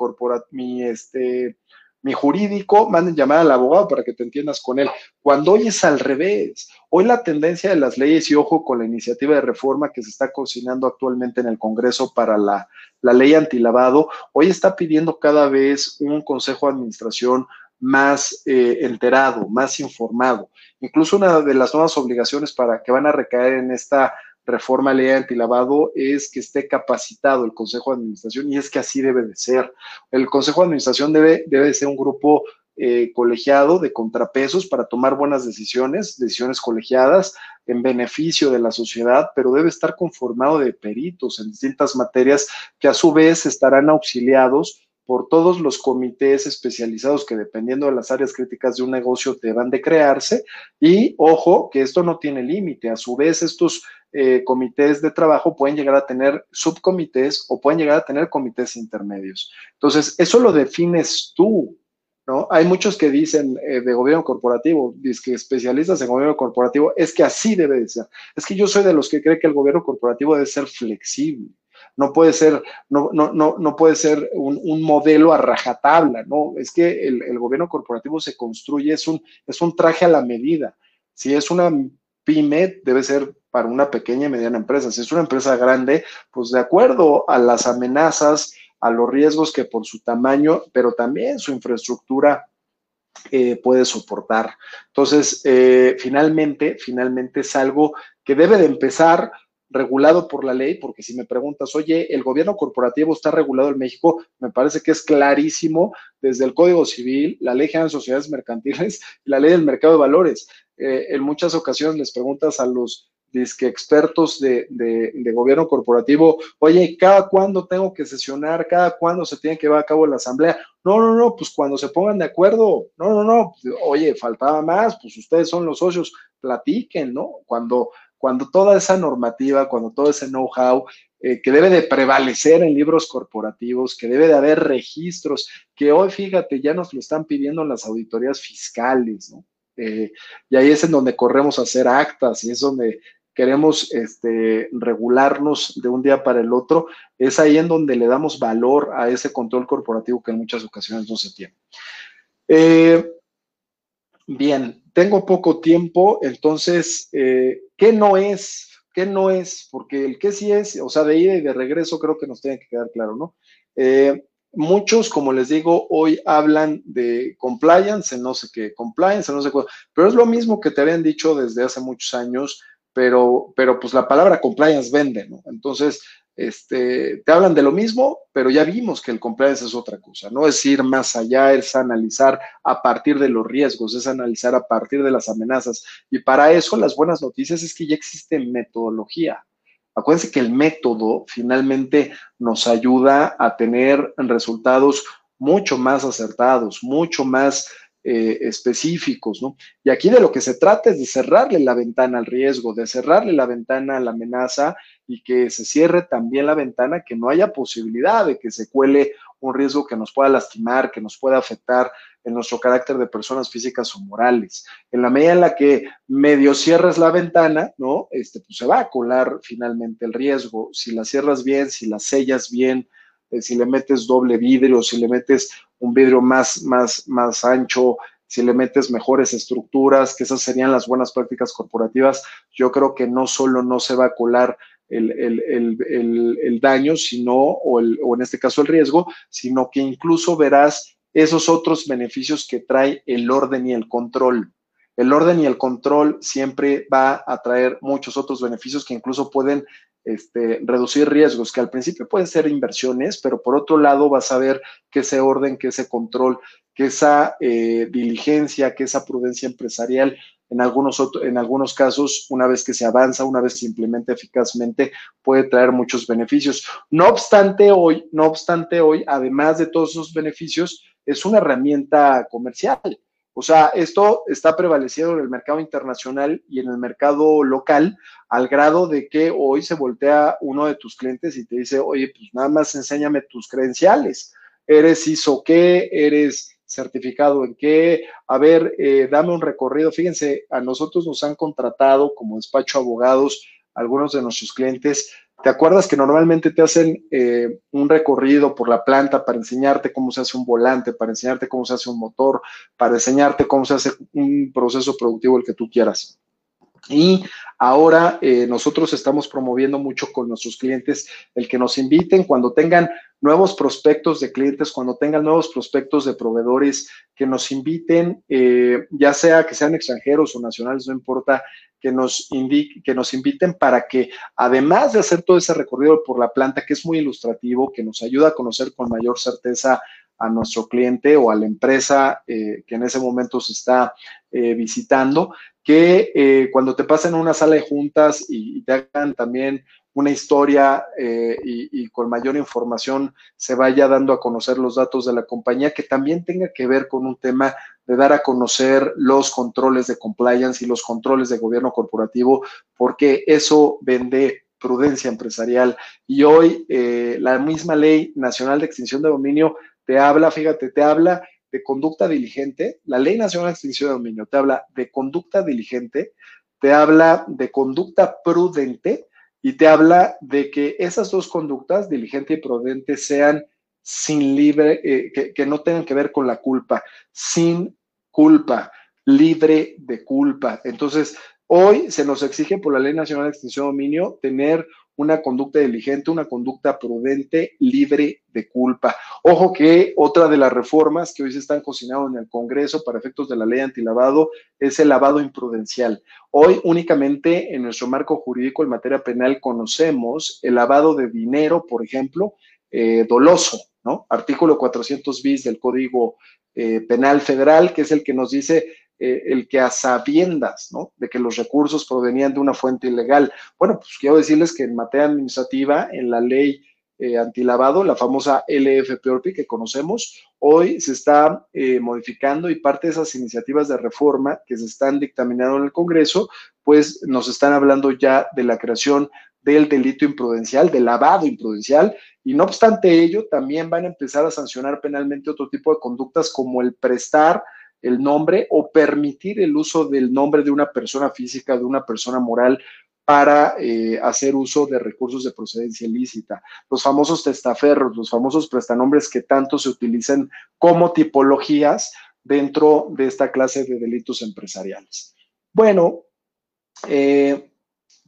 mi este, mi jurídico, manden llamar al abogado para que te entiendas con él. Cuando hoy es al revés, hoy la tendencia de las leyes y ojo con la iniciativa de reforma que se está cocinando actualmente en el Congreso para la, la ley antilavado, hoy está pidiendo cada vez un consejo de administración más eh, enterado, más informado. Incluso una de las nuevas obligaciones para que van a recaer en esta reforma ley antilavado es que esté capacitado el Consejo de Administración y es que así debe de ser. El Consejo de Administración debe, debe de ser un grupo eh, colegiado de contrapesos para tomar buenas decisiones, decisiones colegiadas en beneficio de la sociedad, pero debe estar conformado de peritos en distintas materias que a su vez estarán auxiliados por todos los comités especializados que dependiendo de las áreas críticas de un negocio deban de crearse. Y ojo, que esto no tiene límite. A su vez, estos eh, comités de trabajo pueden llegar a tener subcomités o pueden llegar a tener comités intermedios. Entonces, eso lo defines tú, ¿no? Hay muchos que dicen eh, de gobierno corporativo, que especialistas en gobierno corporativo, es que así debe de ser. Es que yo soy de los que cree que el gobierno corporativo debe ser flexible no puede ser, no, no, no, no puede ser un, modelo a rajatabla, ¿no? Es que el, gobierno corporativo se construye, es un, es un traje a la medida. Si es una pyme, debe ser para una pequeña y mediana empresa. Si es una empresa grande, pues de acuerdo a las amenazas, a los riesgos que por su tamaño, pero también su infraestructura eh, puede soportar. Entonces, eh, finalmente, finalmente es algo que debe de empezar regulado por la ley, porque si me preguntas, oye, el gobierno corporativo está regulado en México, me parece que es clarísimo desde el Código Civil, la Ley General de Sociedades Mercantiles y la Ley del Mercado de Valores. Eh, en muchas ocasiones les preguntas a los que expertos de, gobierno corporativo, oye, ¿cada cuándo tengo que sesionar? ¿Cada cuándo se tiene que llevar a cabo la asamblea? No, no, no, pues cuando se pongan de acuerdo, no, no, no, oye, faltaba más, pues ustedes son los socios, platiquen, ¿no? Cuando, cuando toda esa normativa, cuando todo ese know-how eh, que debe de prevalecer en libros corporativos, que debe de haber registros, que hoy, fíjate, ya nos lo están pidiendo las auditorías fiscales, ¿no? Eh, y ahí es en donde corremos a hacer actas y es donde queremos este, regularnos de un día para el otro, es ahí en donde le damos valor a ese control corporativo que en muchas ocasiones no se tiene. Eh, bien, tengo poco tiempo, entonces, eh, ¿qué no es? ¿Qué no es? Porque el qué sí es, o sea, de ida y de regreso creo que nos tiene que quedar claro, ¿no? Muchos, como les digo, hoy hablan de compliance, no sé qué, compliance, no sé qué, pero es lo mismo que te habían dicho desde hace muchos años, pero, pero pues la palabra compliance vende, ¿no? Entonces, este, te hablan de lo mismo, pero ya vimos que el compliance es otra cosa, no es ir más allá, es analizar a partir de los riesgos, es analizar a partir de las amenazas. Y para eso las buenas noticias es que ya existe metodología. Acuérdense que el método finalmente nos ayuda a tener resultados mucho más acertados, mucho más eh, específicos, ¿no? Y aquí de lo que se trata es de cerrarle la ventana al riesgo, de cerrarle la ventana a la amenaza y que se cierre también la ventana, que no haya posibilidad de que se cuele un riesgo que nos pueda lastimar, que nos pueda afectar en nuestro carácter de personas físicas o morales. En la medida en la que medio cierres la ventana, ¿no? Este, pues se va a colar finalmente el riesgo. Si la cierras bien, si la sellas bien, eh, si le metes doble vidrio, si le metes un vidrio más, más, más ancho, si le metes mejores estructuras, que esas serían las buenas prácticas corporativas, yo creo que no solo no se va a colar el, el, daño, sino, o en este caso el riesgo, sino que incluso verás esos otros beneficios que trae el orden y el control. El orden y el control siempre va a traer muchos otros beneficios que incluso pueden este, reducir riesgos, que al principio pueden ser inversiones, pero por otro lado vas a ver que ese orden, que ese control, que esa eh, diligencia, que esa prudencia empresarial, en algunos, en algunos casos, una vez que se avanza, una vez que se implementa eficazmente, puede traer muchos beneficios. No obstante hoy, no obstante hoy, además de todos esos beneficios, es una herramienta comercial. O sea, esto está prevaleciendo en el mercado internacional y en el mercado local, al grado de que hoy se voltea uno de tus clientes y te dice, oye, pues nada más enséñame tus credenciales. ¿Eres ISO qué? ¿Eres certificado en qué? A ver, eh, dame un recorrido. Fíjense, a nosotros nos han contratado como despacho abogados algunos de nuestros clientes ¿Te acuerdas que normalmente te hacen eh, un recorrido por la planta para enseñarte cómo se hace un volante, para enseñarte cómo se hace un motor, para enseñarte cómo se hace un proceso productivo el que tú quieras? Y ahora eh, nosotros estamos promoviendo mucho con nuestros clientes el que nos inviten cuando tengan nuevos prospectos de clientes, cuando tengan nuevos prospectos de proveedores, que nos inviten, eh, ya sea que sean extranjeros o nacionales, no importa, que nos, que nos inviten para que, además de hacer todo ese recorrido por la planta, que es muy ilustrativo, que nos ayuda a conocer con mayor certeza a nuestro cliente o a la empresa eh, que en ese momento se está visitando, que eh, cuando te pasen una sala de juntas y, te hagan también una historia eh, y, con mayor información se vaya dando a conocer los datos de la compañía, que también tenga que ver con un tema de dar a conocer los controles de compliance y los controles de gobierno corporativo, porque eso vende prudencia empresarial. Y hoy eh, la misma ley nacional de extinción de dominio te habla, fíjate, te habla de conducta diligente, la Ley Nacional de Extinción de Dominio te habla de conducta diligente, te habla de conducta prudente y te habla de que esas dos conductas, diligente y prudente, sean sin libre, eh, que, no tengan que ver con la culpa, sin culpa, libre de culpa. Entonces, hoy se nos exige por la Ley Nacional de Extinción de Dominio tener una conducta diligente, una conducta prudente, libre de culpa. Ojo que otra de las reformas que hoy se están cocinando en el Congreso para efectos de la ley antilavado es el lavado imprudencial. Hoy únicamente en nuestro marco jurídico en materia penal conocemos el lavado de dinero, por ejemplo, eh, doloso, ¿no? Artículo 400 bis del Código eh, Penal Federal, que es el que nos dice eh, el que a sabiendas, ¿no? De que los recursos provenían de una fuente ilegal. Bueno, pues quiero decirles que en materia administrativa, en la ley eh, antilavado, la famosa LFPORPI que conocemos, hoy se está eh, modificando y parte de esas iniciativas de reforma que se están dictaminando en el Congreso, pues nos están hablando ya de la creación del delito imprudencial, del lavado imprudencial, y no obstante ello, también van a empezar a sancionar penalmente otro tipo de conductas como el prestar el nombre o permitir el uso del nombre de una persona física, de una persona moral para eh, hacer uso de recursos de procedencia ilícita. Los famosos testaferros, los famosos prestanombres que tanto se utilizan como tipologías dentro de esta clase de delitos empresariales. Bueno, eh,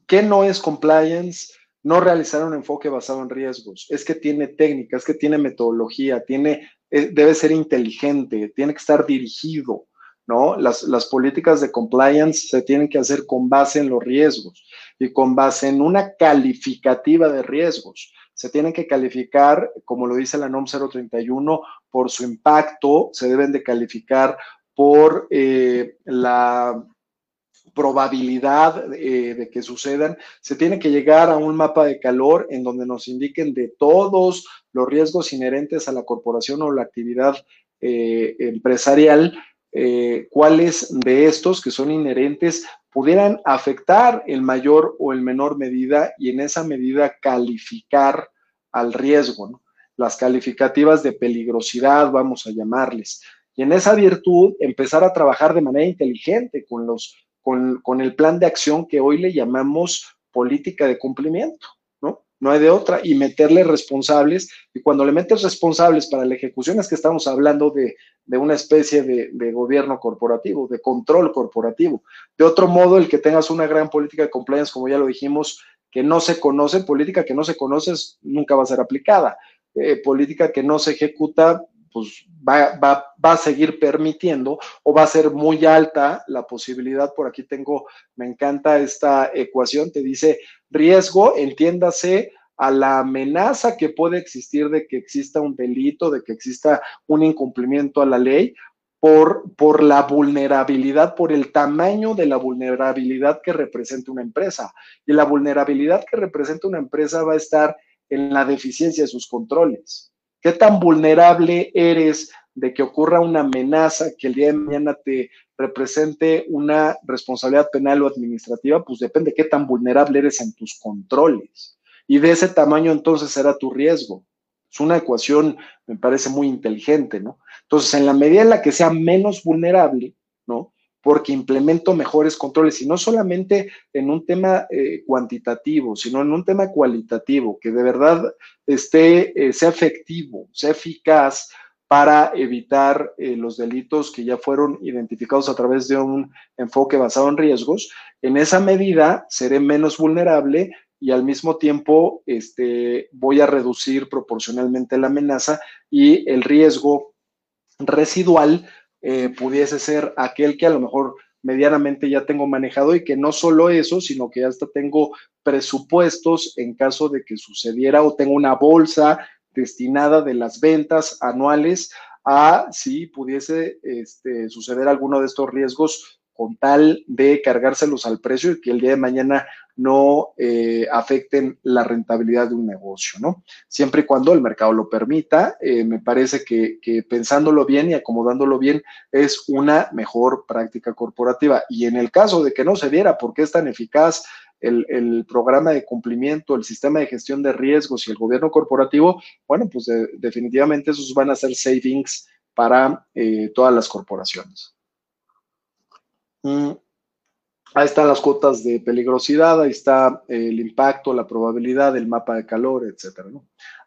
¿qué no es compliance? No realizar un enfoque basado en riesgos. Es que tiene técnica, es que tiene metodología, tiene, debe ser inteligente, tiene que estar dirigido, ¿no? Las, las políticas de compliance se tienen que hacer con base en los riesgos y con base en una calificativa de riesgos. Se tienen que calificar, como lo dice la NOM 031, por su impacto, se deben de calificar por eh, la probabilidad eh, de que sucedan, se tiene que llegar a un mapa de calor en donde nos indiquen de todos los riesgos inherentes a la corporación o la actividad eh, empresarial, cuáles de estos que son inherentes pudieran afectar en mayor o en menor medida y en esa medida calificar al riesgo, las calificativas de peligrosidad, vamos a llamarles. Y en esa virtud, empezar a trabajar de manera inteligente con, los, con, el plan de acción que hoy le llamamos política de cumplimiento no hay de otra, y meterle responsables, y cuando le metes responsables para la ejecución es que estamos hablando de, una especie de, de, gobierno corporativo, de control corporativo. De otro modo, el que tengas una gran política de compliance, como ya lo dijimos, que no se conoce, política que no se conoce nunca va a ser aplicada. Eh, política que no se ejecuta, pues va, va, va, a seguir permitiendo o va a ser muy alta la posibilidad. Por aquí tengo, me encanta esta ecuación, te dice riesgo, entiéndase a la amenaza que puede existir de que exista un delito, de que exista un incumplimiento a la ley, por, por, la vulnerabilidad, por el tamaño de la vulnerabilidad que representa una empresa. Y la vulnerabilidad que representa una empresa va a estar en la deficiencia de sus controles. ¿Qué tan vulnerable eres de que ocurra una amenaza que el día de mañana te represente una responsabilidad penal o administrativa? Pues depende de qué tan vulnerable eres en tus controles. Y de ese tamaño entonces será tu riesgo. Es una ecuación, me parece muy inteligente, ¿no? Entonces, en la medida en la que sea menos vulnerable, ¿no? Porque implemento mejores controles, y no solamente en un tema eh, cuantitativo, sino en un tema cualitativo, que de verdad esté, eh, sea efectivo, sea eficaz para evitar eh, los delitos que ya fueron identificados a través de un enfoque basado en riesgos. En esa medida seré menos vulnerable y al mismo tiempo este, voy a reducir proporcionalmente la amenaza y el riesgo residual eh, pudiese ser aquel que a lo mejor medianamente ya tengo manejado y que no solo eso, sino que hasta tengo presupuestos en caso de que sucediera o tengo una bolsa destinada de las ventas anuales a si pudiese este, suceder alguno de estos riesgos con tal de cargárselos al precio y que el día de mañana no eh, afecten la rentabilidad de un negocio, ¿no? Siempre y cuando el mercado lo permita, eh, me parece que, pensándolo bien y acomodándolo bien es una mejor práctica corporativa. Y en el caso de que no se diera, ¿por qué es tan eficaz el, programa de cumplimiento, el sistema de gestión de riesgos y el gobierno corporativo? Bueno, pues definitivamente esos van a ser savings para eh, todas las corporaciones. Mm. Ahí están las cuotas de peligrosidad, ahí está el impacto, la probabilidad, el mapa de calor, etcétera.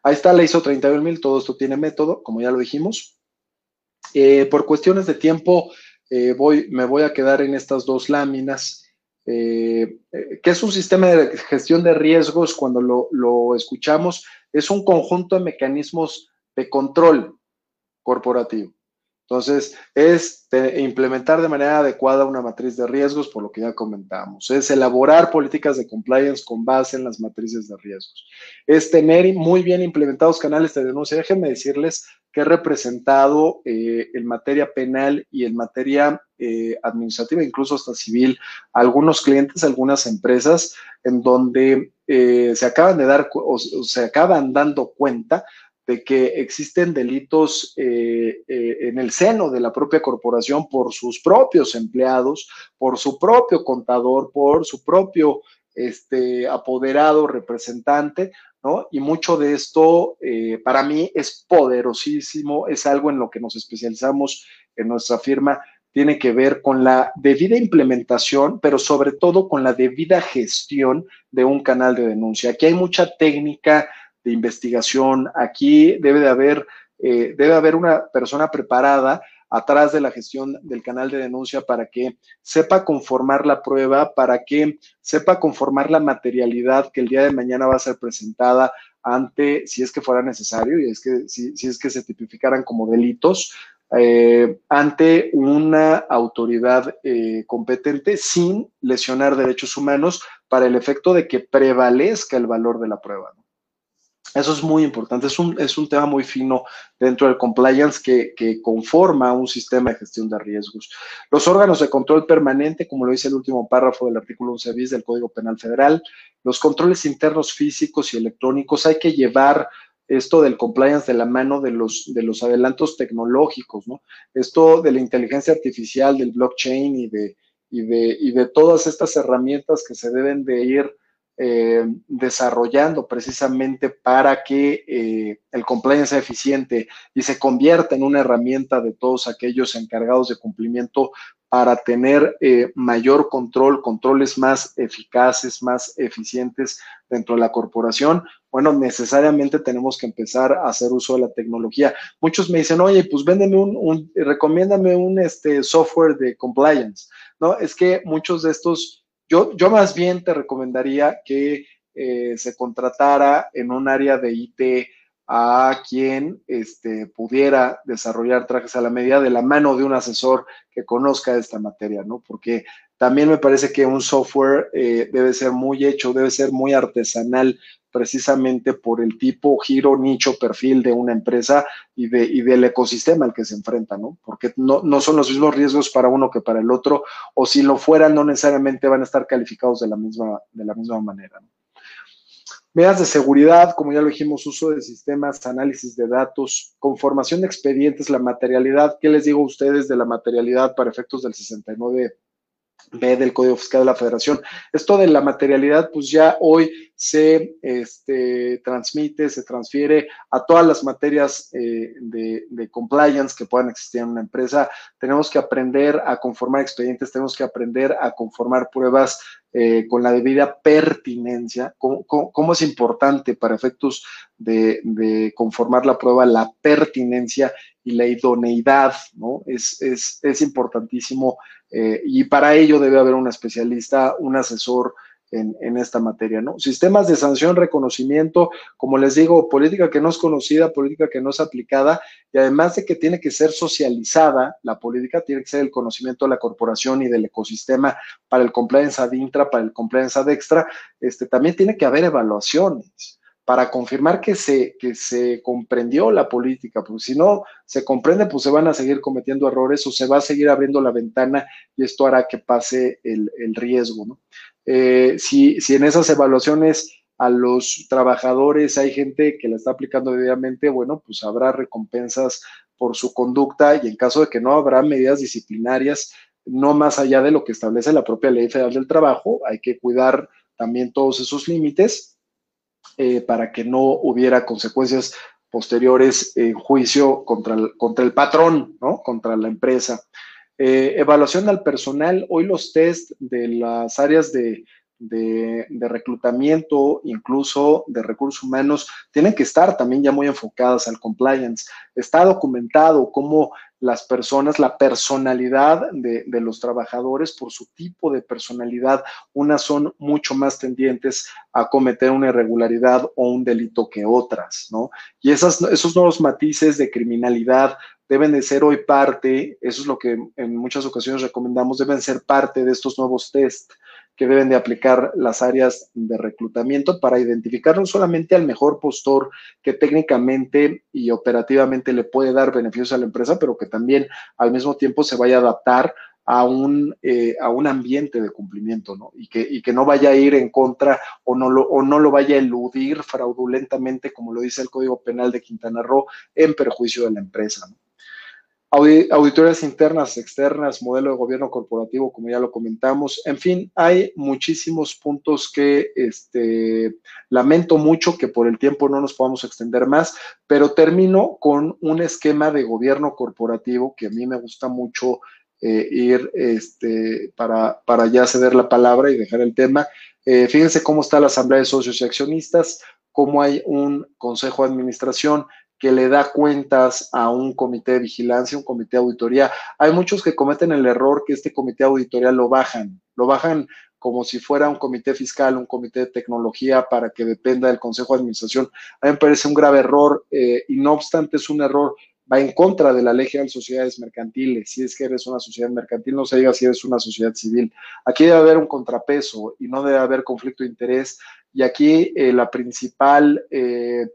Ahí está la ISO 31000, todo esto tiene método, como ya lo dijimos. Eh, por cuestiones de tiempo, eh, voy, me voy a quedar en estas dos láminas. Eh, ¿Qué es un sistema de gestión de riesgos? Cuando lo escuchamos, es un conjunto de mecanismos de control corporativo Entonces, es implementar de manera adecuada una matriz de riesgos, por lo que ya comentamos. Es elaborar políticas de compliance con base en las matrices de riesgos. Es tener muy bien implementados canales de denuncia. Déjenme decirles que he representado eh, en materia penal y en materia eh, administrativa, incluso hasta civil, algunos clientes, algunas empresas, en donde eh, se acaban de dar o se acaban dando cuenta de que existen delitos eh, eh, en el seno de la propia corporación por sus propios empleados, por su propio contador, por su propio este, apoderado representante, ¿no? Y mucho de esto eh, para mí es poderosísimo, es algo en lo que nos especializamos en nuestra firma, tiene que ver con la debida implementación, pero sobre todo con la debida gestión de un canal de denuncia. Aquí hay mucha técnica, de investigación. Aquí debe de haber, eh, debe haber una persona preparada atrás de la gestión del canal de denuncia para que sepa conformar la prueba, para que sepa conformar la materialidad que el día de mañana va a ser presentada ante, si es que fuera necesario, y es que si, es que se tipificaran como delitos, eh, ante una autoridad eh, competente sin lesionar derechos humanos para el efecto de que prevalezca el valor de la prueba. Eso es muy importante, es un, es un tema muy fino dentro del compliance que, que, conforma un sistema de gestión de riesgos. Los órganos de control permanente, como lo dice el último párrafo del artículo 11 bis del Código Penal Federal, los controles internos físicos y electrónicos, hay que llevar esto del compliance de la mano de los, de los adelantos tecnológicos, ¿no? Esto de la inteligencia artificial, del blockchain y de, y de, y de todas estas herramientas que se deben de ir eh, desarrollando precisamente para que eh, el compliance sea eficiente y se convierta en una herramienta de todos aquellos encargados de cumplimiento para tener eh, mayor control, controles más eficaces, más eficientes dentro de la corporación, bueno, necesariamente tenemos que empezar a hacer uso de la tecnología. Muchos me dicen, oye, pues véndeme un, un recomiéndame un este, software de compliance. No, es que muchos de estos yo, yo más bien te recomendaría que eh, se contratara en un área de IT a quien este, pudiera desarrollar trajes a la medida de la mano de un asesor que conozca esta materia, ¿no? Porque también me parece que un software eh, debe ser muy hecho, debe ser muy artesanal, precisamente por el tipo, giro, nicho, perfil de una empresa y, de, y del ecosistema al que se enfrenta, ¿no? Porque no, no, son los mismos riesgos para uno que para el otro, o si lo fueran, no necesariamente van a estar calificados de la misma, de la misma manera. ¿no? Medidas de seguridad, como ya lo dijimos, uso de sistemas, análisis de datos, conformación de expedientes, la materialidad. ¿Qué les digo a ustedes de la materialidad para efectos del 69? B del Código Fiscal de la Federación. Esto de la materialidad, pues ya hoy se este, transmite, se transfiere a todas las materias eh, de, compliance que puedan existir en una empresa. Tenemos que aprender a conformar expedientes, tenemos que aprender a conformar pruebas eh, con la debida pertinencia. ¿Cómo, es importante para efectos de, conformar la prueba la pertinencia y la idoneidad? ¿no? Es importantísimo eh, y para ello debe haber un especialista, un asesor en, esta materia, ¿no? Sistemas de sanción, reconocimiento, como les digo, política que no es conocida, política que no es aplicada, y además de que tiene que ser socializada, la política tiene que ser el conocimiento de la corporación y del ecosistema para el compliance ad intra, para el compliance ad extra, este, también tiene que haber evaluaciones para confirmar que se, que se comprendió la política, porque si no se comprende, pues se van a seguir cometiendo errores o se va a seguir abriendo la ventana y esto hará que pase el, el riesgo. ¿no? Eh, si, si en esas evaluaciones a los trabajadores hay gente que la está aplicando debidamente, bueno, pues habrá recompensas por su conducta y en caso de que no habrá medidas disciplinarias, no más allá de lo que establece la propia ley federal del trabajo, hay que cuidar también todos esos límites eh, para que no hubiera consecuencias posteriores en juicio contra el, contra el patrón, ¿no? Contra la empresa. Eh, evaluación al personal. Hoy los test de las áreas de, de, reclutamiento, incluso de recursos humanos, tienen que estar también ya muy enfocadas al compliance. Está documentado cómo las personas, la personalidad de, de, los trabajadores, por su tipo de personalidad, unas son mucho más tendientes a cometer una irregularidad o un delito que otras, ¿no? Y esas, esos nuevos matices de criminalidad deben de ser hoy parte, eso es lo que en muchas ocasiones recomendamos, deben ser parte de estos nuevos test que deben de aplicar las áreas de reclutamiento para identificar no solamente al mejor postor que técnicamente y operativamente le puede dar beneficios a la empresa, pero que también al mismo tiempo se vaya a adaptar a un, eh, a un ambiente de cumplimiento, ¿no? Y que, y que no vaya a ir en contra o no, lo, o no lo vaya a eludir fraudulentamente, como lo dice el Código Penal de Quintana Roo, en perjuicio de la empresa, ¿no? Auditorías internas, externas, modelo de gobierno corporativo, como ya lo comentamos. En fin, hay muchísimos puntos que este, lamento mucho que por el tiempo no nos podamos extender más, pero termino con un esquema de gobierno corporativo que a mí me gusta mucho eh, ir este, para, para ya ceder la palabra y dejar el tema. Eh, fíjense cómo está la Asamblea de Socios y Accionistas, cómo hay un Consejo de Administración que le da cuentas a un comité de vigilancia, un comité de auditoría. Hay muchos que cometen el error que este comité de auditoría lo bajan, lo bajan como si fuera un comité fiscal, un comité de tecnología para que dependa del Consejo de Administración. A mí me parece un grave error eh, y no obstante es un error, va en contra de la ley general de sociedades mercantiles. Si es que eres una sociedad mercantil, no se diga si eres una sociedad civil. Aquí debe haber un contrapeso y no debe haber conflicto de interés. Y aquí eh, la principal... Eh,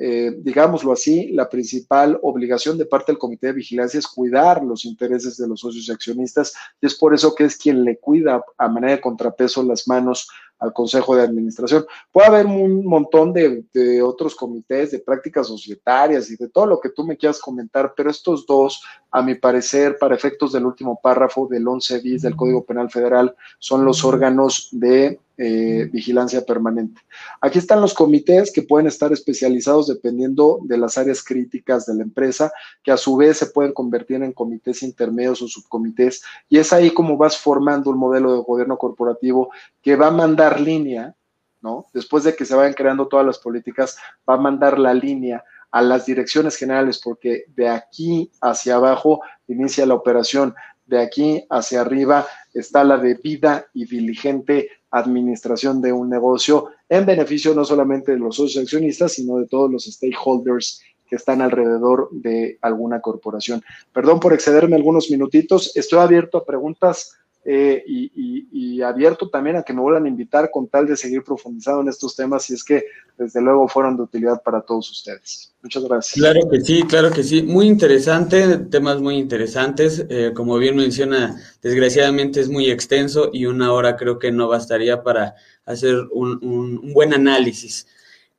eh, digámoslo así, la principal obligación de parte del comité de vigilancia es cuidar los intereses de los socios y accionistas y es por eso que es quien le cuida a manera de contrapeso las manos al Consejo de Administración. Puede haber un montón de, de, otros comités de prácticas societarias y de todo lo que tú me quieras comentar, pero estos dos, a mi parecer, para efectos del último párrafo del 11 bis del Código Penal Federal, son los órganos de eh, vigilancia permanente. Aquí están los comités que pueden estar especializados dependiendo de las áreas críticas de la empresa, que a su vez se pueden convertir en comités intermedios o subcomités. Y es ahí como vas formando un modelo de gobierno corporativo que va a mandar línea, ¿no? Después de que se vayan creando todas las políticas, va a mandar la línea a las direcciones generales, porque de aquí hacia abajo inicia la operación, de aquí hacia arriba está la debida y diligente administración de un negocio en beneficio no solamente de los socios accionistas, sino de todos los stakeholders que están alrededor de alguna corporación. Perdón por excederme algunos minutitos, estoy abierto a preguntas eh, y, abierto también a que me vuelvan a invitar con tal de seguir profundizando en estos temas y es que desde luego fueron de utilidad para todos ustedes. Muchas gracias. Claro que sí, claro que sí. Muy interesante, temas muy interesantes. Eh, como bien menciona, desgraciadamente es muy extenso y una hora creo que no bastaría para hacer un, un buen análisis.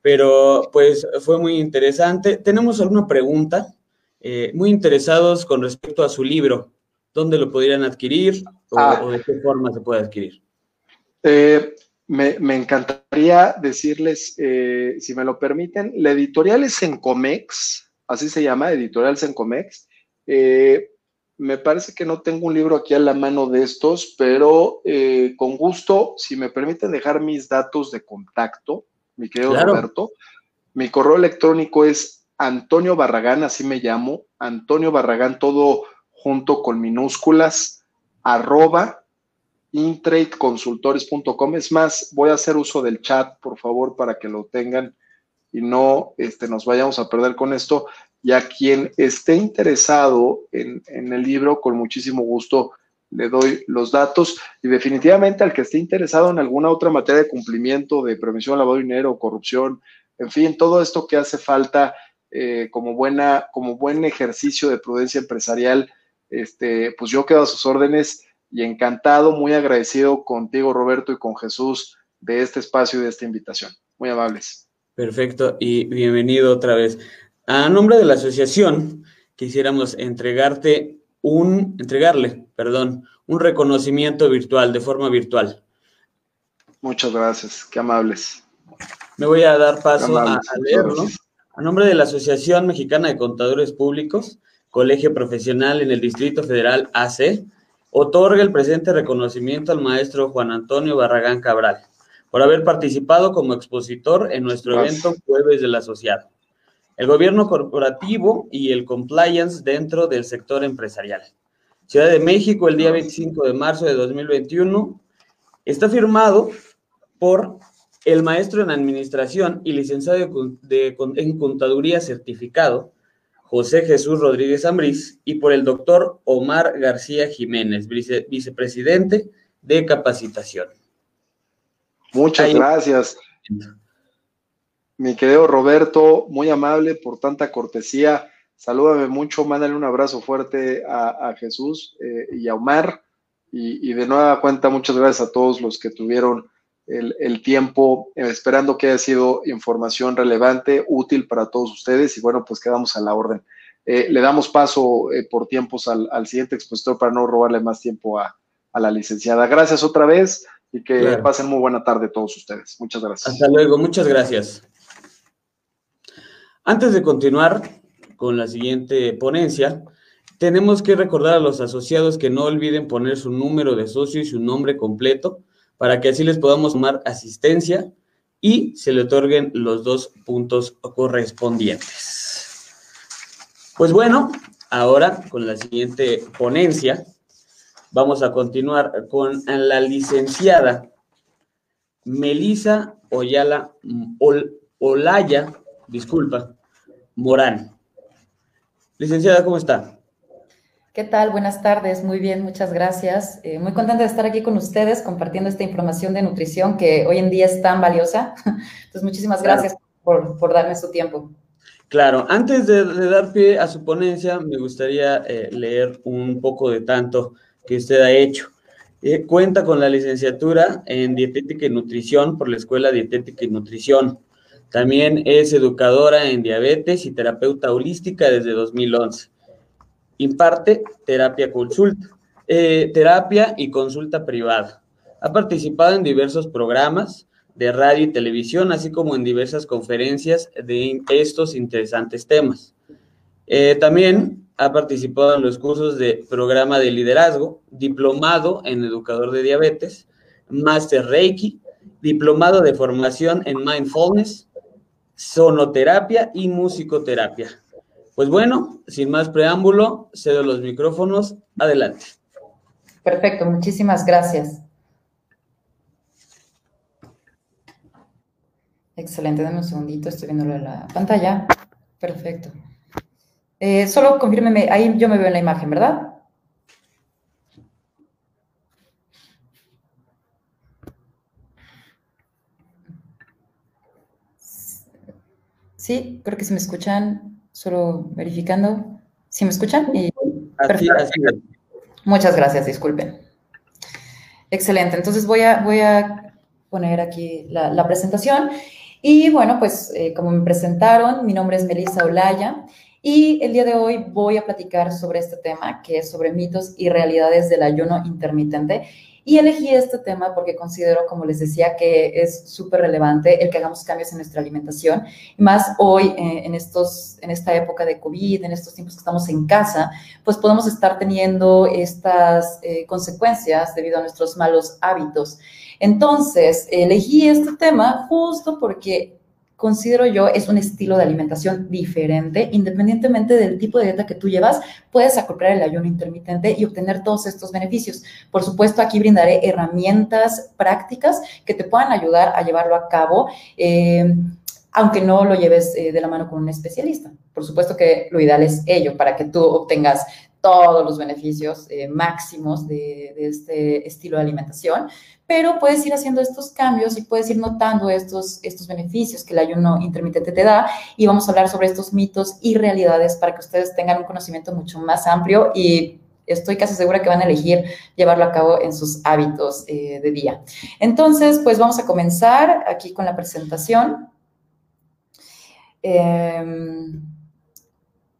Pero pues fue muy interesante. Tenemos alguna pregunta. Eh, muy interesados con respecto a su libro. ¿Dónde lo podrían adquirir o, ah. o de qué forma se puede adquirir? Eh, me, me, encantaría decirles, eh, si me lo permiten, la editorial es Encomex, así se llama, editorial Sencomex. Eh, me parece que no tengo un libro aquí a la mano de estos, pero con gusto, si me permiten dejar mis datos de contacto, mi querido claro. Roberto, mi correo electrónico es Antonio Barragán, así me llamo, Antonio Barragán, todo junto con minúsculas, arroba intradeconsultores.com. Es más, voy a hacer uso del chat, por favor, para que lo tengan y no este, nos vayamos a perder con esto. Y a quien esté interesado en, en el libro, con muchísimo gusto le doy los datos y definitivamente al que esté interesado en alguna otra materia de cumplimiento de prevención, lavado de dinero, corrupción, en fin, todo esto que hace falta eh, como, buena, como buen ejercicio de prudencia empresarial, este, pues yo quedo a sus órdenes y encantado, muy agradecido contigo, Roberto, y con Jesús de este espacio y de esta invitación. Muy amables. Perfecto, y bienvenido otra vez. A nombre de la asociación, quisiéramos entregarte un, entregarle, perdón, un reconocimiento virtual, de forma virtual. Muchas gracias, qué amables. Me voy a dar paso a, a leerlo. A nombre de la Asociación Mexicana de Contadores Públicos, Colegio Profesional en el Distrito Federal AC, otorga el presente reconocimiento al maestro Juan Antonio Barragán Cabral por haber participado como expositor en nuestro Gracias. evento Jueves del Asociado. El gobierno corporativo y el compliance dentro del sector empresarial. Ciudad de México, el día 25 de marzo de 2021, está firmado por el maestro en administración y licenciado de, de, en contaduría certificado, José Jesús Rodríguez Ambrís y por el doctor Omar García Jiménez, vicepresidente de capacitación. Muchas gracias. Mi querido Roberto, muy amable por tanta cortesía. Salúdame mucho, mándale un abrazo fuerte a, Jesús eh, y a Omar. Y, de nueva cuenta, muchas gracias a todos los que tuvieron el, tiempo, eh, esperando que haya sido información relevante, útil para todos ustedes. Y bueno, pues quedamos a la orden. Eh, le damos paso por tiempos al, siguiente expositor para no robarle más tiempo a, la licenciada. Gracias otra vez y que pasen muy buena tarde todos ustedes. Muchas gracias. Hasta luego, muchas gracias. Antes de continuar con la siguiente ponencia, tenemos que recordar a los asociados que no olviden poner su número de socio y su nombre completo para que así les podamos tomar asistencia y se le otorguen los dos puntos correspondientes. Pues bueno, ahora con la siguiente ponencia vamos a continuar con la licenciada Melisa Oyala Olaya, disculpa, Morán. Licenciada, ¿cómo está? ¿Qué tal? Buenas tardes, muy bien, muchas gracias. Eh, muy contenta de estar aquí con ustedes compartiendo esta información de nutrición que hoy en día es tan valiosa. Entonces, muchísimas gracias por, darme su tiempo. Claro, antes de, dar pie a su ponencia, me gustaría eh, leer un poco de tanto que usted ha hecho. Eh, cuenta con la licenciatura en Dietética y Nutrición por la Escuela Dietética y Nutrición. También es educadora en diabetes y terapeuta holística desde 2011. Imparte terapia consulta, eh, terapia y consulta privada. Ha participado en diversos programas de radio y televisión, así como en diversas conferencias de estos interesantes temas. Eh, también ha participado en los cursos de programa de liderazgo, diplomado en educador de diabetes, máster Reiki, diplomado de formación en mindfulness, sonoterapia y musicoterapia. Pues bueno, sin más preámbulo, cedo los micrófonos. Adelante. Perfecto, muchísimas gracias. Excelente, dame un segundito, estoy viendo la pantalla. Perfecto. Eh, solo confírmeme, ahí yo me veo en la imagen, ¿verdad? Sí, creo que si me escuchan, solo verificando. ¿Sí me escuchan? Y, Muchas gracias, disculpen. Excelente, entonces voy a, voy a poner aquí la, presentación. Y bueno, pues eh, como me presentaron, mi nombre es Melissa Olaya y el día de hoy voy a platicar sobre este tema, que es sobre mitos y realidades del ayuno intermitente. Y elegí este tema porque considero, como les decía, que es súper relevante el que hagamos cambios en nuestra alimentación. más hoy, eh, en, estos, en esta época de COVID, en estos tiempos que estamos en casa, pues podemos estar teniendo estas eh, consecuencias debido a nuestros malos hábitos. Entonces, elegí este tema justo porque considero yo, es un estilo de alimentación diferente. Independientemente del tipo de dieta que tú llevas, puedes acoplar el ayuno intermitente y obtener todos estos beneficios. Por supuesto, aquí brindaré herramientas prácticas que te puedan ayudar a llevarlo a cabo. Eh, aunque no lo lleves eh, de la mano con un especialista. Por supuesto que lo ideal es ello, para que tú obtengas todos los beneficios eh, máximos de, este estilo de alimentación, pero puedes ir haciendo estos cambios y puedes ir notando estos, estos beneficios que el ayuno intermitente te da y vamos a hablar sobre estos mitos y realidades para que ustedes tengan un conocimiento mucho más amplio y estoy casi segura que van a elegir llevarlo a cabo en sus hábitos eh, de día. Entonces, pues vamos a comenzar aquí con la presentación. Em,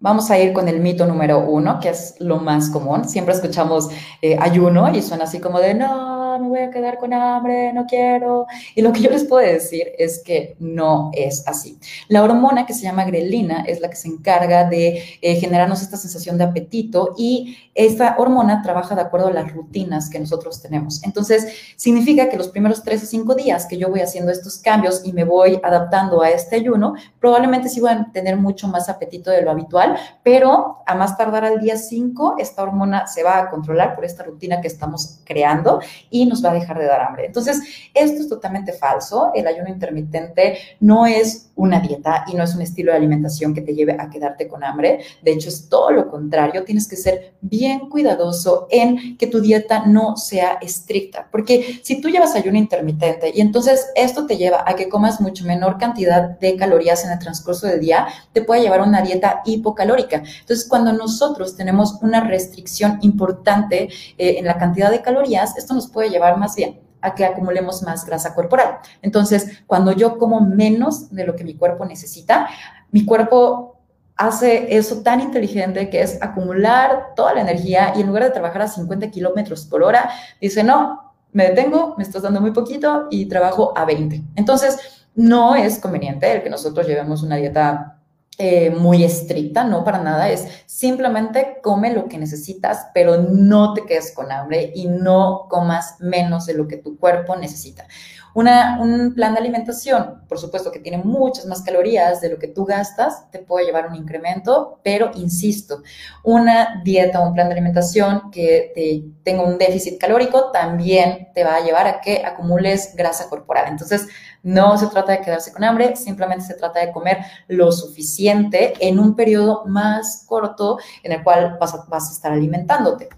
Vamos a ir con el mito número uno, que es lo más común. Siempre escuchamos eh, ayuno y suena así como de, no, me voy a quedar con hambre, no quiero. Y lo que yo les puedo decir es que no es así. La hormona que se llama grelina es la que se encarga de eh, generarnos esta sensación de apetito y esta hormona trabaja de acuerdo a las rutinas que nosotros tenemos. Entonces, significa que los primeros tres o cinco días que yo voy haciendo estos cambios y me voy adaptando a este ayuno, probablemente sí voy a tener mucho más apetito de lo habitual, pero a más tardar al día 5, esta hormona se va a controlar por esta rutina que estamos creando y y nos va a dejar de dar hambre. Entonces, esto es totalmente falso. El ayuno intermitente no es una dieta y no es un estilo de alimentación que te lleve a quedarte con hambre. De hecho, es todo lo contrario. Tienes que ser bien cuidadoso en que tu dieta no sea estricta, porque si tú llevas ayuno intermitente y entonces esto te lleva a que comas mucho menor cantidad de calorías en el transcurso del día, te puede llevar a una dieta hipocalórica. Entonces, cuando nosotros tenemos una restricción importante eh, en la cantidad de calorías, esto nos puede llevar más bien a que acumulemos más grasa corporal. Entonces, cuando yo como menos de lo que mi cuerpo necesita, mi cuerpo hace eso tan inteligente que es acumular toda la energía y en lugar de trabajar a 50 kilómetros por hora, dice, no, me detengo, me estás dando muy poquito y trabajo a 20. Entonces, no es conveniente el que nosotros llevemos una dieta eh, muy estricta, no para nada, es simplemente come lo que necesitas, pero no te quedes con hambre y no comas menos de lo que tu cuerpo necesita un plan de alimentación, por supuesto que tiene muchas más calorías de lo que tú gastas, te puede llevar un incremento, pero insisto, una dieta o un plan de alimentación que te tenga un déficit calórico también te va a llevar a que acumules grasa corporal. Entonces, no se trata de quedarse con hambre, simplemente se trata de comer lo suficiente en un periodo más corto en el cual vas a estar alimentándote.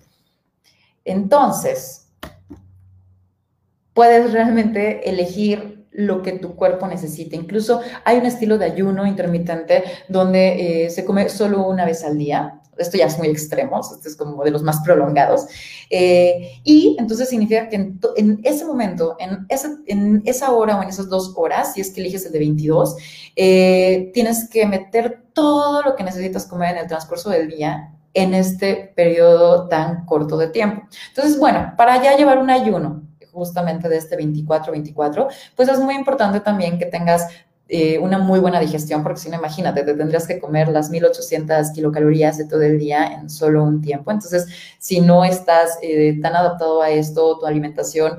Entonces, puedes realmente elegir lo que tu cuerpo necesita. Incluso hay un estilo de ayuno intermitente donde eh, se come solo una vez al día. Esto ya es muy extremo, esto es como de los más prolongados. Eh, y entonces significa que en, ese momento, en esa, en esa hora o en esas dos horas, si es que eliges el de 22, eh, tienes que meter todo lo que necesitas comer en el transcurso del día en este periodo tan corto de tiempo. Entonces, bueno, para ya llevar un ayuno justamente de este 24-24, pues es muy importante también que tengas eh, una muy buena digestión, porque si no, imagínate, te tendrías que comer las 1800 kilocalorías de todo el día en solo un tiempo. Entonces, si no estás eh, tan adaptado a esto, tu alimentación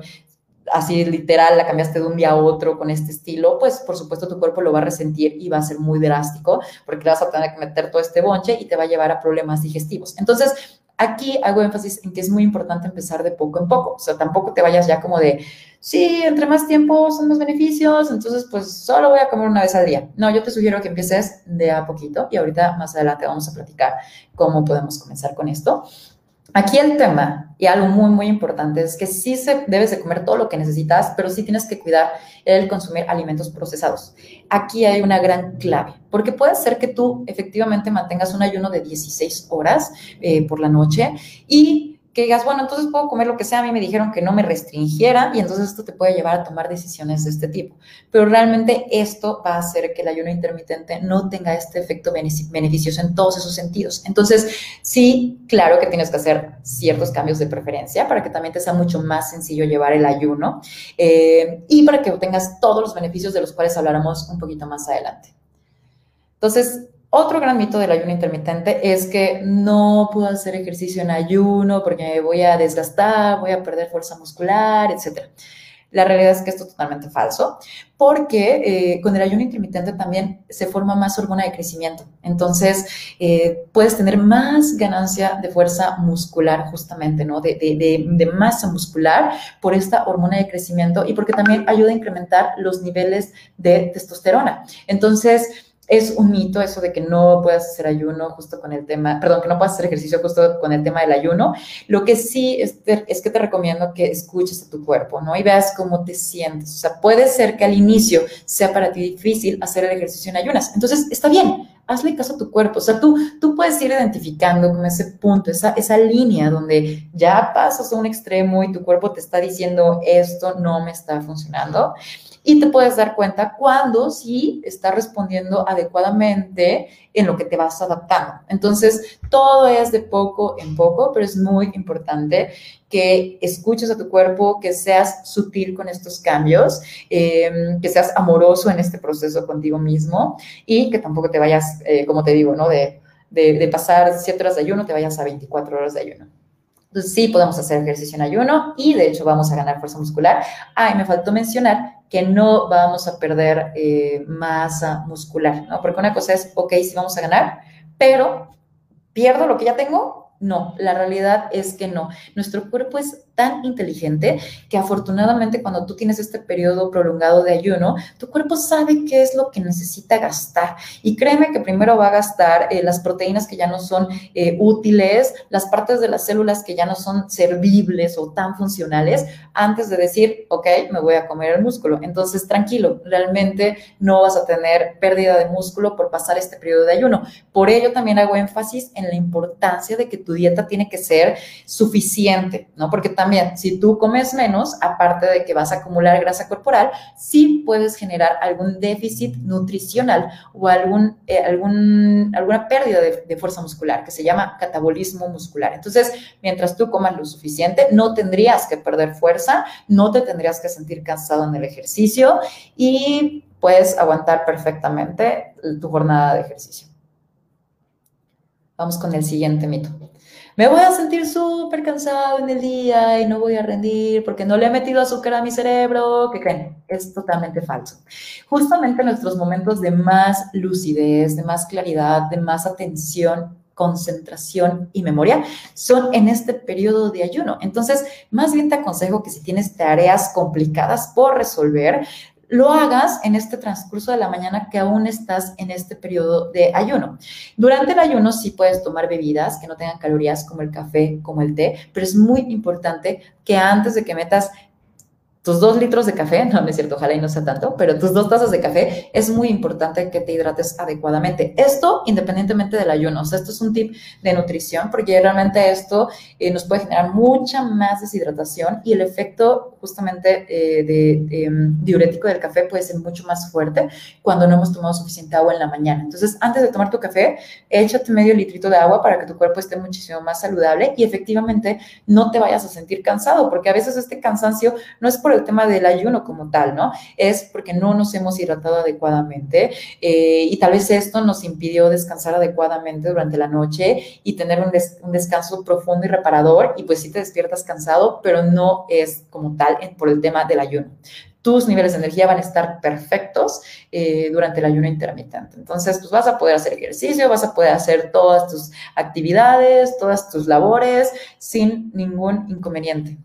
así literal la cambiaste de un día a otro con este estilo, pues por supuesto tu cuerpo lo va a resentir y va a ser muy drástico porque vas a tener que meter todo este bonche y te va a llevar a problemas digestivos. Entonces, Aquí hago énfasis en que es muy importante empezar de poco en poco, o sea, tampoco te vayas ya como de, sí, entre más tiempo son más beneficios, entonces pues solo voy a comer una vez al día. No, yo te sugiero que empieces de a poquito y ahorita más adelante vamos a platicar cómo podemos comenzar con esto. Aquí el tema, y algo muy, muy importante, es que sí se debes de comer todo lo que necesitas, pero sí tienes que cuidar el consumir alimentos procesados. Aquí hay una gran clave, porque puede ser que tú efectivamente mantengas un ayuno de 16 horas eh, por la noche y que digas, bueno, entonces puedo comer lo que sea, a mí me dijeron que no me restringiera y entonces esto te puede llevar a tomar decisiones de este tipo. Pero realmente esto va a hacer que el ayuno intermitente no tenga este efecto beneficioso en todos esos sentidos. Entonces, sí, claro que tienes que hacer ciertos cambios de preferencia para que también te sea mucho más sencillo llevar el ayuno eh, y para que obtengas todos los beneficios de los cuales hablaremos un poquito más adelante. Entonces, otro gran mito del ayuno intermitente es que no puedo hacer ejercicio en ayuno porque me voy a desgastar, voy a perder fuerza muscular, etc. La realidad es que esto es totalmente falso, porque eh, con el ayuno intermitente también se forma más hormona de crecimiento. Entonces, eh, puedes tener más ganancia de fuerza muscular, justamente, ¿no? De, masa muscular por esta hormona de crecimiento y porque también ayuda a incrementar los niveles de testosterona. Entonces, es un mito eso de que no puedas hacer ayuno justo con el tema, perdón, que no puedas hacer ejercicio justo con el tema del ayuno. Lo que sí es, es, que te recomiendo que escuches a tu cuerpo, ¿no? Y veas cómo te sientes. O sea, puede ser que al inicio sea para ti difícil hacer el ejercicio en ayunas. Entonces, está bien, hazle caso a tu cuerpo. O sea, tú, tú puedes ir identificando con ese punto, esa, esa línea donde ya pasas a un extremo y tu cuerpo te está diciendo, esto no me está funcionando y te puedes dar cuenta cuando sí está respondiendo adecuadamente en lo que te vas adaptando. Entonces, todo es de poco en poco, pero es muy importante que escuches a tu cuerpo, que seas sutil con estos cambios, em, que seas amoroso en este proceso contigo mismo y que tampoco te vayas, eh, como te digo, ¿no? De, de, de pasar 7 horas de ayuno, te vayas a 24 horas de ayuno. Entonces sí podemos hacer ejercicio en ayuno y de hecho vamos a ganar fuerza muscular. Ah, y me faltó mencionar que no vamos a perder eh, masa muscular, ¿no? Porque una cosa es, ok, sí vamos a ganar, pero ¿pierdo lo que ya tengo? No, la realidad es que no. Nuestro cuerpo es tan inteligente que afortunadamente cuando tú tienes este periodo prolongado de ayuno, tu cuerpo sabe qué es lo que necesita gastar. Y créeme que primero va a gastar eh, las proteínas que ya no son eh, útiles, las partes de las células que ya no son servibles o tan funcionales, antes de decir, ok, me voy a comer el músculo. Entonces, tranquilo, realmente no vas a tener pérdida de músculo por pasar este periodo de ayuno. Por ello también hago énfasis en la importancia de que tu dieta tiene que ser suficiente, ¿no? Porque también, si tú comes menos, aparte de que vas a acumular grasa corporal, sí puedes generar algún déficit nutricional o algún, eh, alguna pérdida de fuerza muscular, que se llama catabolismo muscular. Entonces, mientras tú comas lo suficiente, no tendrías que perder fuerza, no te tendrías que sentir cansado en el ejercicio y puedes aguantar perfectamente tu jornada de ejercicio. Vamos con el siguiente mito me voy a sentir súper cansado en el día y no voy a rendir porque no le he metido azúcar a mi cerebro. ¿Qué creen? Es totalmente falso. Justamente en nuestros momentos de más lucidez, de más claridad, de más atención, concentración y memoria son en este periodo de ayuno. Entonces, más bien te aconsejo que si tienes tareas complicadas por resolver, lo hagas en este transcurso de la mañana que aún estás en este periodo de ayuno. Durante el ayuno sí puedes tomar bebidas que no tengan calorías como el café, como el té, pero es muy importante que antes de que metas tus dos litros de café, no, no es cierto, ojalá y no sea tanto, pero tus dos tazas de café, es muy importante que te hidrates adecuadamente. Esto independientemente del ayuno, o sea, esto es un tip de nutrición, porque realmente esto eh, nos puede generar mucha más deshidratación y el efecto justamente eh, de, em, diurético del café puede ser mucho más fuerte cuando no hemos tomado suficiente agua en la mañana. Entonces, antes de tomar tu café, échate medio litrito de agua para que tu cuerpo esté muchísimo más saludable y efectivamente no te vayas a sentir cansado, porque a veces este cansancio no es por el tema del ayuno como tal, ¿no? Es porque no nos hemos hidratado adecuadamente eh, y tal vez esto nos impidió descansar adecuadamente durante la noche y tener un, descanso profundo y reparador y pues sí te despiertas cansado, pero no es como tal por el tema del ayuno tus niveles de energía van a estar perfectos eh, durante el ayuno intermitente. Entonces, pues vas a poder hacer ejercicio, vas a poder hacer todas tus actividades, todas tus labores sin ningún inconveniente.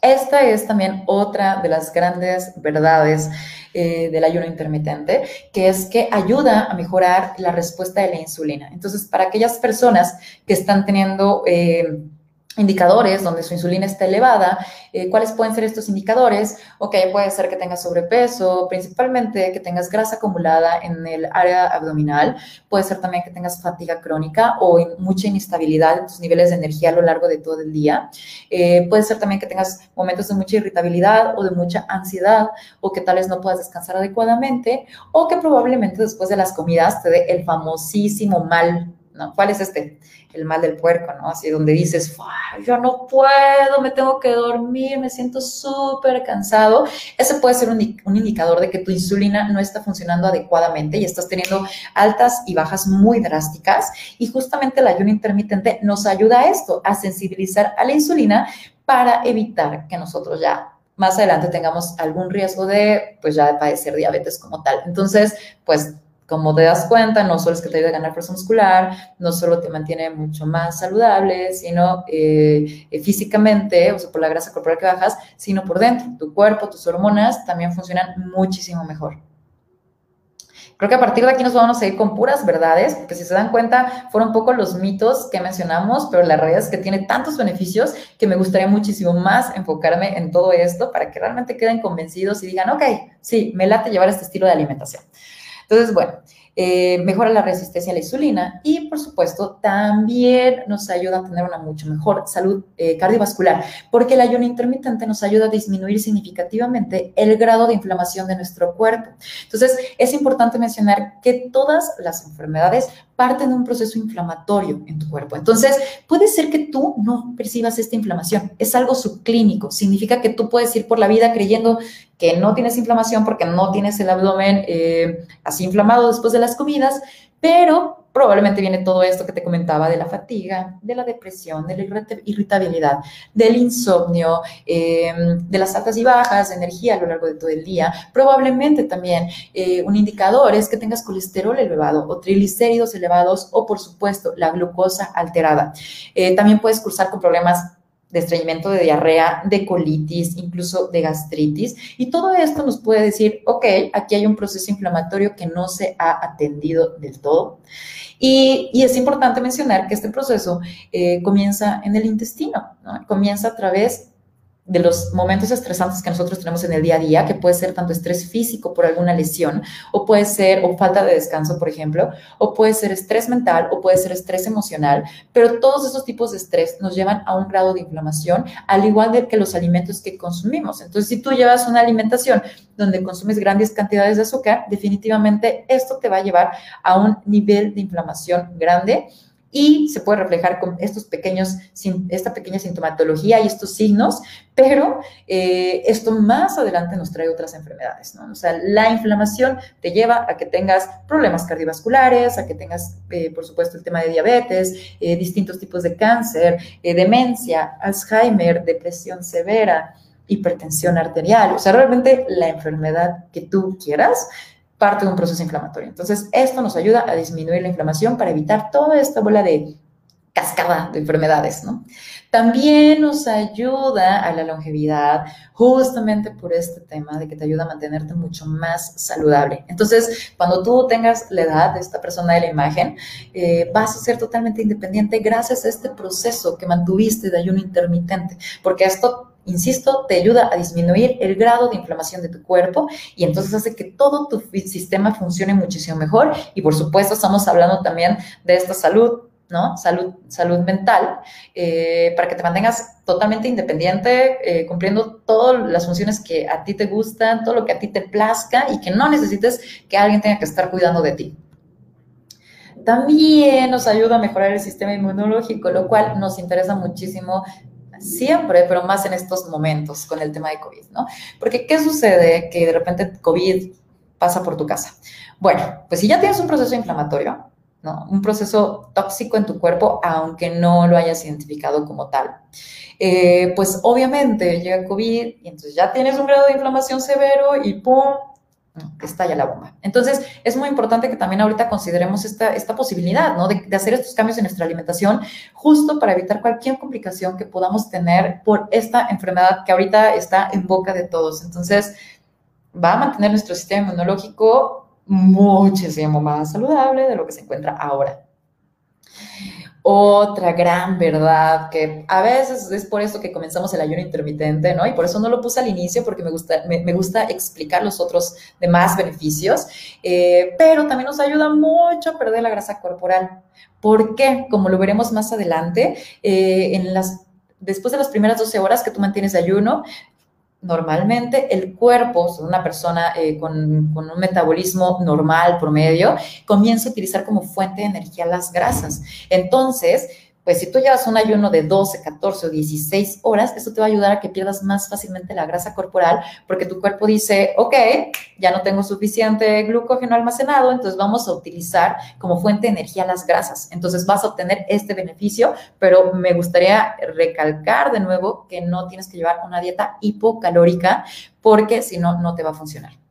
Esta es también otra de las grandes verdades eh, del ayuno intermitente, que es que ayuda a mejorar la respuesta de la insulina. Entonces, para aquellas personas que están teniendo... Eh, indicadores donde su insulina está elevada. Eh, ¿Cuáles pueden ser estos indicadores? Ok, puede ser que tengas sobrepeso, principalmente que tengas grasa acumulada en el área abdominal. Puede ser también que tengas fatiga crónica o mucha inestabilidad en tus niveles de energía a lo largo de todo el día. Eh, puede ser también que tengas momentos de mucha irritabilidad o de mucha ansiedad o que tal vez no puedas descansar adecuadamente o que probablemente después de las comidas te dé el famosísimo mal ¿no? ¿Cuál es este? El mal del puerco, ¿no? Así donde dices, yo no puedo, me tengo que dormir, me siento súper cansado. Ese puede ser un, un, indicador de que tu insulina no está funcionando adecuadamente y estás teniendo altas y bajas muy drásticas. Y justamente el ayuno intermitente nos ayuda a esto, a sensibilizar a la insulina para evitar que nosotros ya más adelante tengamos algún riesgo de, pues ya de padecer diabetes como tal. Entonces, pues como te das cuenta, no solo es que te ayuda a ganar fuerza muscular, no solo te mantiene mucho más saludable, sino eh, eh, físicamente, o sea, por la grasa corporal que bajas, sino por dentro. Tu cuerpo, tus hormonas también funcionan muchísimo mejor. Creo que a partir de aquí nos vamos a ir con puras verdades, porque si se dan cuenta, fueron un poco los mitos que mencionamos, pero la realidad es que tiene tantos beneficios que me gustaría muchísimo más enfocarme en todo esto para que realmente queden convencidos y digan, ok, sí, me late llevar este estilo de alimentación. Entonces, bueno, eh, mejora la resistencia a la insulina y, por supuesto, también nos ayuda a tener una mucho mejor salud eh, cardiovascular, porque el ayuno intermitente nos ayuda a disminuir significativamente el grado de inflamación de nuestro cuerpo. Entonces, es importante mencionar que todas las enfermedades parten de un proceso inflamatorio en tu cuerpo. Entonces, puede ser que tú no percibas esta inflamación, es algo subclínico, significa que tú puedes ir por la vida creyendo que no tienes inflamación porque no tienes el abdomen eh, así inflamado después de las comidas, pero probablemente viene todo esto que te comentaba de la fatiga, de la depresión, de la irritabilidad, del insomnio, em, de las altas y bajas de energía a lo largo de todo el día. Probablemente también eh, un indicador es que tengas colesterol elevado o triglicéridos elevados o, por supuesto, la glucosa alterada. Eh, también puedes cursar con problemas de estreñimiento, de diarrea, de colitis, incluso de gastritis. Y todo esto nos puede decir, ok, aquí hay un proceso inflamatorio que no se ha atendido del todo. Y, es importante mencionar que este proceso eh, comienza en el intestino, comienza a través de los momentos estresantes que nosotros tenemos en el día a día, que puede ser tanto estrés físico por alguna lesión, o puede ser, o falta de descanso, por ejemplo, o puede ser estrés mental, o puede ser estrés emocional, pero todos esos tipos de estrés nos llevan a un grado de inflamación, al igual de que los alimentos que consumimos. Entonces, si tú llevas una alimentación donde consumes grandes cantidades de azúcar, definitivamente esto te va a llevar a un nivel de inflamación grande y se puede reflejar con estos pequeños, esta pequeña sintomatología y estos signos, pero eh, esto más adelante nos trae otras enfermedades, ¿no? O sea, la inflamación te lleva a que tengas problemas cardiovasculares, a que tengas, eh, por supuesto, el tema de diabetes, eh, distintos tipos de cáncer, demencia, Alzheimer, depresión severa, hipertensión arterial, o sea, realmente la enfermedad que tú quieras parte de un proceso inflamatorio. Entonces, esto nos ayuda a disminuir la inflamación para evitar toda esta bola de cascada de enfermedades, ¿no? También nos ayuda a la longevidad, justamente por este tema de que te ayuda a mantenerte mucho más saludable. Entonces, cuando tú tengas la edad de esta persona de la imagen, eh, vas a ser totalmente independiente gracias a este proceso que mantuviste de ayuno intermitente, porque esto insisto, te ayuda a disminuir el grado de inflamación de tu cuerpo y entonces hace que todo tu sistema funcione muchísimo mejor. Y por supuesto, estamos hablando también de esta salud. ¿no? Salud, salud mental, eh, para que te mantengas totalmente independiente, eh, cumpliendo todas las funciones que a ti te gustan, todo lo que a ti te plazca y que no necesites que alguien tenga que estar cuidando de ti. También nos ayuda a mejorar el sistema inmunológico, lo cual nos interesa muchísimo siempre, pero más en estos momentos con el tema de COVID, ¿no? Porque ¿qué sucede que de repente COVID pasa por tu casa? Bueno, pues si ya tienes un proceso inflamatorio, ¿no? Un proceso tóxico en tu cuerpo, aunque no lo hayas identificado como tal. Eh, pues obviamente llega COVID y entonces ya tienes un grado de inflamación severo y ¡pum! Estalla la bomba. Entonces, es muy importante que también ahorita consideremos esta, esta posibilidad, ¿no? De, de, hacer estos cambios en nuestra alimentación, justo para evitar cualquier complicación que podamos tener por esta enfermedad que ahorita está en boca de todos. Entonces, va a mantener nuestro sistema inmunológico muchísimo más saludable de lo que se encuentra ahora. Otra gran verdad que a veces es por esto que comenzamos el ayuno intermitente, ¿no? Y por eso no lo puse al inicio porque me gusta, me, gusta explicar los otros demás beneficios, eh, pero también nos ayuda mucho a perder la grasa corporal. ¿Por qué? Como lo veremos más adelante, eh, en las después de las primeras 12 horas que tú mantienes de ayuno, normalmente el cuerpo, una persona eh, con, un metabolismo normal, promedio, comienza a utilizar como fuente de energía las grasas. Entonces, pues si tú llevas un ayuno de 12, 14 o 16 horas, eso te va a ayudar a que pierdas más fácilmente la grasa corporal porque tu cuerpo dice, ok, ya no tengo suficiente glucógeno almacenado, entonces vamos a utilizar como fuente de energía las grasas. Entonces vas a obtener este beneficio, pero me gustaría recalcar de nuevo que no tienes que llevar una dieta hipocalórica porque si no, no te va a funcionar.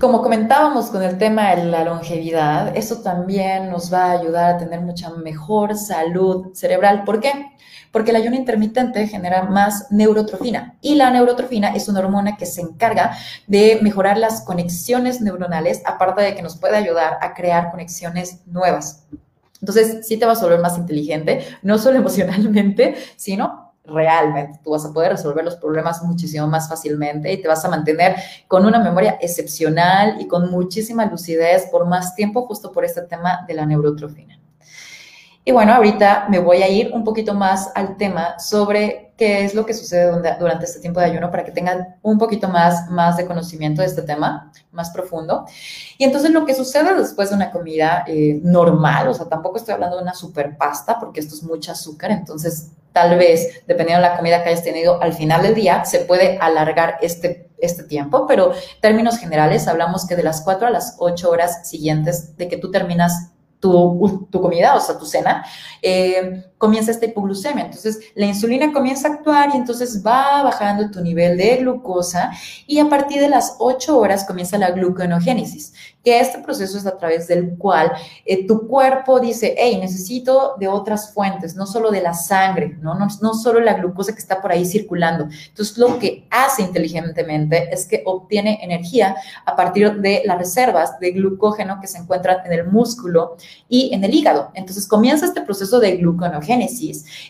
Como comentábamos con el tema de la longevidad, eso también nos va a ayudar a tener mucha mejor salud cerebral. ¿Por qué? Porque el ayuno intermitente genera más neurotrofina y la neurotrofina es una hormona que se encarga de mejorar las conexiones neuronales, aparte de que nos puede ayudar a crear conexiones nuevas. Entonces, sí te vas a volver más inteligente, no solo emocionalmente, sino realmente. Tú vas a poder resolver los problemas muchísimo más fácilmente y te vas a mantener con una memoria excepcional y con muchísima lucidez por más tiempo justo por este tema de la neurotrofina. Y bueno, ahorita me voy a ir un poquito más al tema sobre qué es lo que sucede durante este tiempo de ayuno para que tengan un poquito más, más de conocimiento de este tema, más profundo. Y entonces lo que sucede después de una comida eh, normal, o sea, tampoco estoy hablando de una super pasta porque esto es mucho azúcar, entonces tal vez, dependiendo de la comida que hayas tenido al final del día, se puede alargar este, este tiempo, pero en términos generales hablamos que de las 4 a las 8 horas siguientes de que tú terminas tu, tu comida, o sea, tu cena, eh, comienza esta hipoglucemia. Entonces, la insulina comienza a actuar y entonces va bajando tu nivel de glucosa y a partir de las 8 horas comienza la gluconogénesis, que este proceso es a través del cual eh, tu cuerpo dice, hey, necesito de otras fuentes, no solo de la sangre, ¿no? No, no solo la glucosa que está por ahí circulando. Entonces, lo que hace inteligentemente es que obtiene energía a partir de las reservas de glucógeno que se encuentran en el músculo y en el hígado. Entonces, comienza este proceso de gluconogénesis.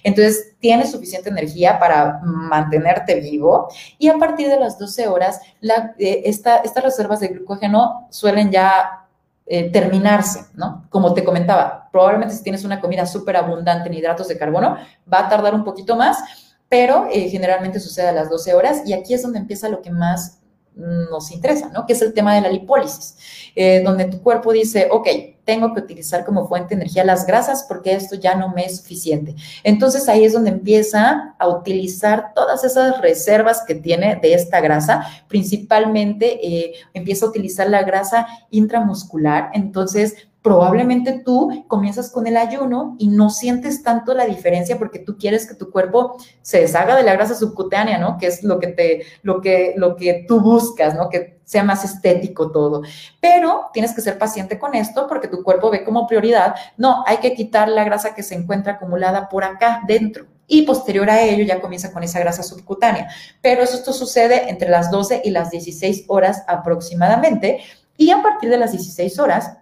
Entonces, tienes suficiente energía para mantenerte vivo y a partir de las 12 horas, eh, estas reservas de glucógeno suelen ya eh, terminarse, ¿no? Como te comentaba, probablemente si tienes una comida súper abundante en hidratos de carbono, va a tardar un poquito más, pero eh, generalmente sucede a las 12 horas y aquí es donde empieza lo que más nos interesa, ¿no? Que es el tema de la lipólisis, donde tu cuerpo dice, ok, tengo que utilizar como fuente de energía las grasas porque esto ya no me es suficiente. Entonces ahí es donde empieza a utilizar todas esas reservas que tiene de esta grasa, principalmente eh, empieza a utilizar la grasa intramuscular, entonces probablemente tú comienzas con el ayuno y no sientes tanto la diferencia porque tú quieres que tu cuerpo se deshaga de la grasa subcutánea, ¿no? Que es lo que te, lo que, lo que tú buscas, ¿no? Que sea más estético todo. Pero tienes que ser paciente con esto porque tu cuerpo ve como prioridad, no, hay que quitar la grasa que se encuentra acumulada por acá dentro. Y posterior a ello ya comienza con esa grasa subcutánea. Pero eso esto sucede entre las 12 y las 16 horas aproximadamente. Y a partir de las 16 horas,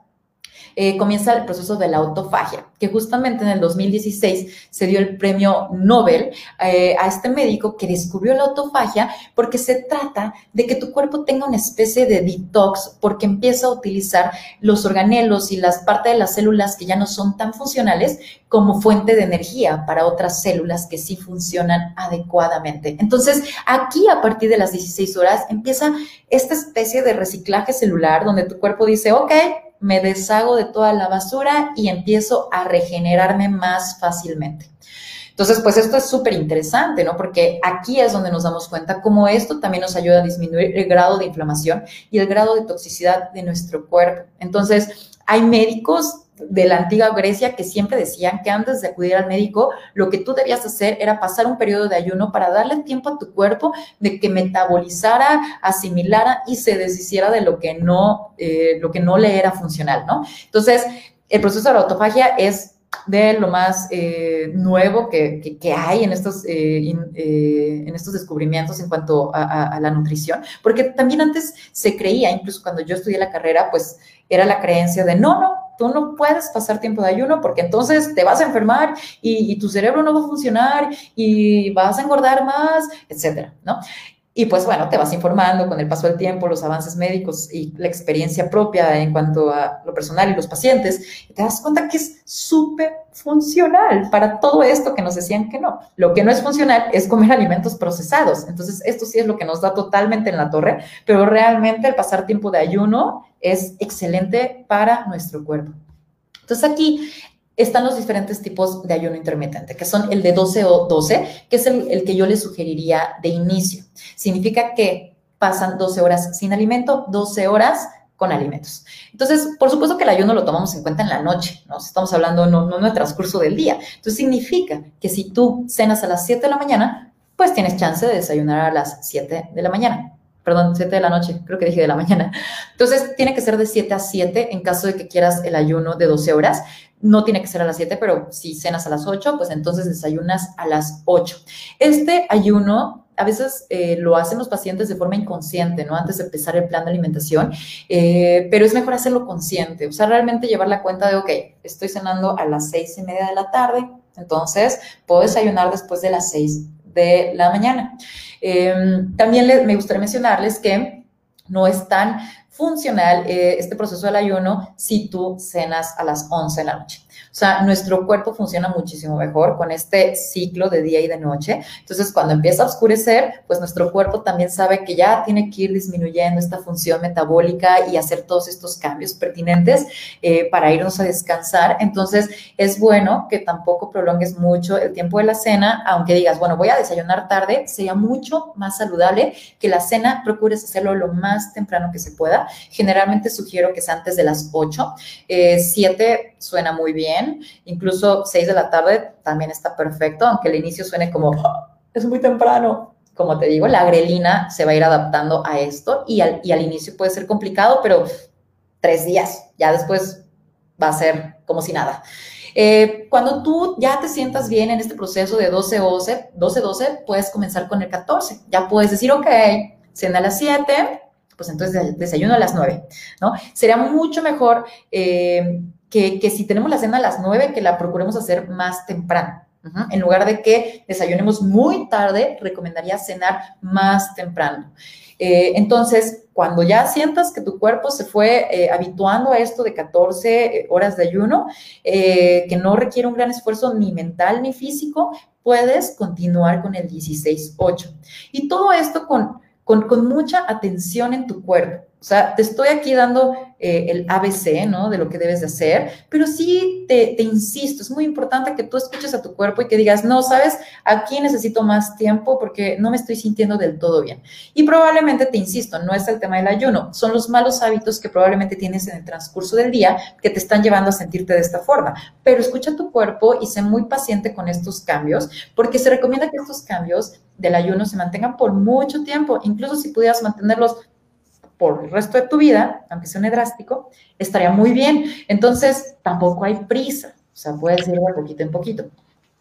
eh, comienza el proceso de la autofagia, que justamente en el 2016 se dio el premio Nobel eh, a este médico que descubrió la autofagia porque se trata de que tu cuerpo tenga una especie de detox porque empieza a utilizar los organelos y las partes de las células que ya no son tan funcionales como fuente de energía para otras células que sí funcionan adecuadamente. Entonces, aquí a partir de las 16 horas empieza esta especie de reciclaje celular donde tu cuerpo dice, ok, me deshago de toda la basura y empiezo a regenerarme más fácilmente. Entonces, pues esto es súper interesante, ¿no? Porque aquí es donde nos damos cuenta cómo esto también nos ayuda a disminuir el grado de inflamación y el grado de toxicidad de nuestro cuerpo. Entonces, hay médicos de la antigua Grecia que siempre decían que antes de acudir al médico, lo que tú debías hacer era pasar un periodo de ayuno para darle tiempo a tu cuerpo de que metabolizara, asimilara y se deshiciera de lo que no, eh, lo que no le era funcional, ¿no? Entonces, el proceso de la autofagia es de lo más eh, nuevo que, hay en estos, eh, en estos descubrimientos en cuanto a, la nutrición, porque también antes se creía, incluso cuando yo estudié la carrera, pues era la creencia de no, no, tú no puedes pasar tiempo de ayuno porque entonces te vas a enfermar y, tu cerebro no va a funcionar y vas a engordar más, etcétera, ¿no? Y pues bueno, te vas informando con el paso del tiempo, los avances médicos y la experiencia propia en cuanto a lo personal y los pacientes, y te das cuenta que es súper funcional para todo esto que nos decían que no. Lo que no es funcional es comer alimentos procesados. Entonces, esto sí es lo que nos da totalmente en la torre, pero realmente el pasar tiempo de ayuno es excelente para nuestro cuerpo. Entonces aquí están los diferentes tipos de ayuno intermitente, que son el de 12 o 12, que es el, que yo les sugeriría de inicio. Significa que pasan 12 horas sin alimento, 12 horas con alimentos. Entonces, por supuesto que el ayuno lo tomamos en cuenta en la noche, ¿no? Estamos hablando no, no en el transcurso del día. Entonces, significa que si tú cenas a las 7 de la mañana, pues tienes chance de desayunar a las 7 de la mañana perdón, 7 de la noche, creo que dije de la mañana. Entonces, tiene que ser de 7 a 7 en caso de que quieras el ayuno de 12 horas. No tiene que ser a las 7, pero si cenas a las 8, pues entonces desayunas a las 8. Este ayuno a veces eh, lo hacen los pacientes de forma inconsciente, ¿no? Antes de empezar el plan de alimentación, eh, pero es mejor hacerlo consciente, o sea, realmente llevar la cuenta de, ok, estoy cenando a las seis y media de la tarde, entonces puedo desayunar después de las 6 de la mañana. Em, también me gustaría mencionarles que no es tan funcional eh, este proceso del ayuno si tú cenas a las 11 de la noche. O sea, nuestro cuerpo funciona muchísimo mejor con este ciclo de día y de noche. Entonces, cuando empieza a oscurecer, pues nuestro cuerpo también sabe que ya tiene que ir disminuyendo esta función metabólica y hacer todos estos cambios pertinentes eh, para irnos a descansar. Entonces, es bueno que tampoco prolongues mucho el tiempo de la cena, aunque digas, bueno, voy a desayunar tarde, sería mucho más saludable que la cena procures hacerlo lo más temprano que se pueda. Generalmente sugiero que sea antes de las 8. 7 eh, suena muy bien, incluso 6 de la tarde también está perfecto, aunque el inicio suene como, es muy temprano. Como te digo, la grelina se va a ir adaptando a esto y al, y al inicio puede ser complicado, pero tres días, ya después va a ser como si nada. Eh, cuando tú ya te sientas bien en este proceso de 12-12, 12-12, puedes comenzar con el 14. Ya puedes decir, ok, cena a las 7, pues entonces desayuno a las 9, ¿no? Sería mucho mejor eh, que, si tenemos la cena a las 9, que la procuremos hacer más temprano. En lugar de que desayunemos muy tarde, recomendaría cenar más temprano. Eh, entonces, cuando ya sientas que tu cuerpo se fue eh, habituando a esto de 14 eh, horas de ayuno, que no requiere un gran esfuerzo ni mental ni físico, puedes continuar con el 16-8. Y todo esto con, con mucha atención en tu cuerpo. O sea, te estoy aquí dando eh, el ABC, ¿no? De lo que debes de hacer, pero sí te, te, insisto, es muy importante que tú escuches a tu cuerpo y que digas, no, sabes, aquí necesito más tiempo porque no me estoy sintiendo del todo bien. Y probablemente, te insisto, no es el tema del ayuno, son los malos hábitos que probablemente tienes en el transcurso del día que te están llevando a sentirte de esta forma. Pero escucha tu cuerpo y sé muy paciente con estos cambios, porque se recomienda que estos cambios del ayuno se mantengan por mucho tiempo, incluso si pudieras mantenerlos por el resto de tu vida, aunque suene drástico, estaría muy bien. Entonces, tampoco hay prisa, o sea, puedes ir de poquito en poquito.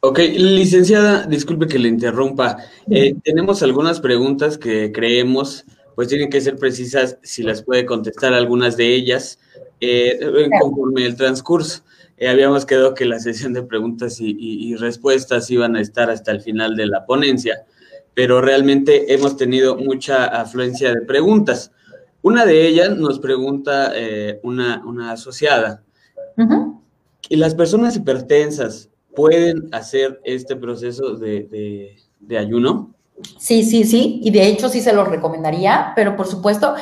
Ok, licenciada, disculpe que le interrumpa. Eh, tenemos algunas preguntas que creemos, pues tienen que ser precisas, si las puede contestar algunas de ellas, eh, conforme el transcurso. Eh, habíamos quedado que la sesión de preguntas y respuestas iban a estar hasta el final de la ponencia, pero realmente hemos tenido mucha afluencia de preguntas. Una de ellas nos pregunta eh, una, asociada, ¿y las personas hipertensas pueden hacer este proceso de, de ayuno? Sí, sí, sí, y de hecho sí se lo recomendaría, pero por supuesto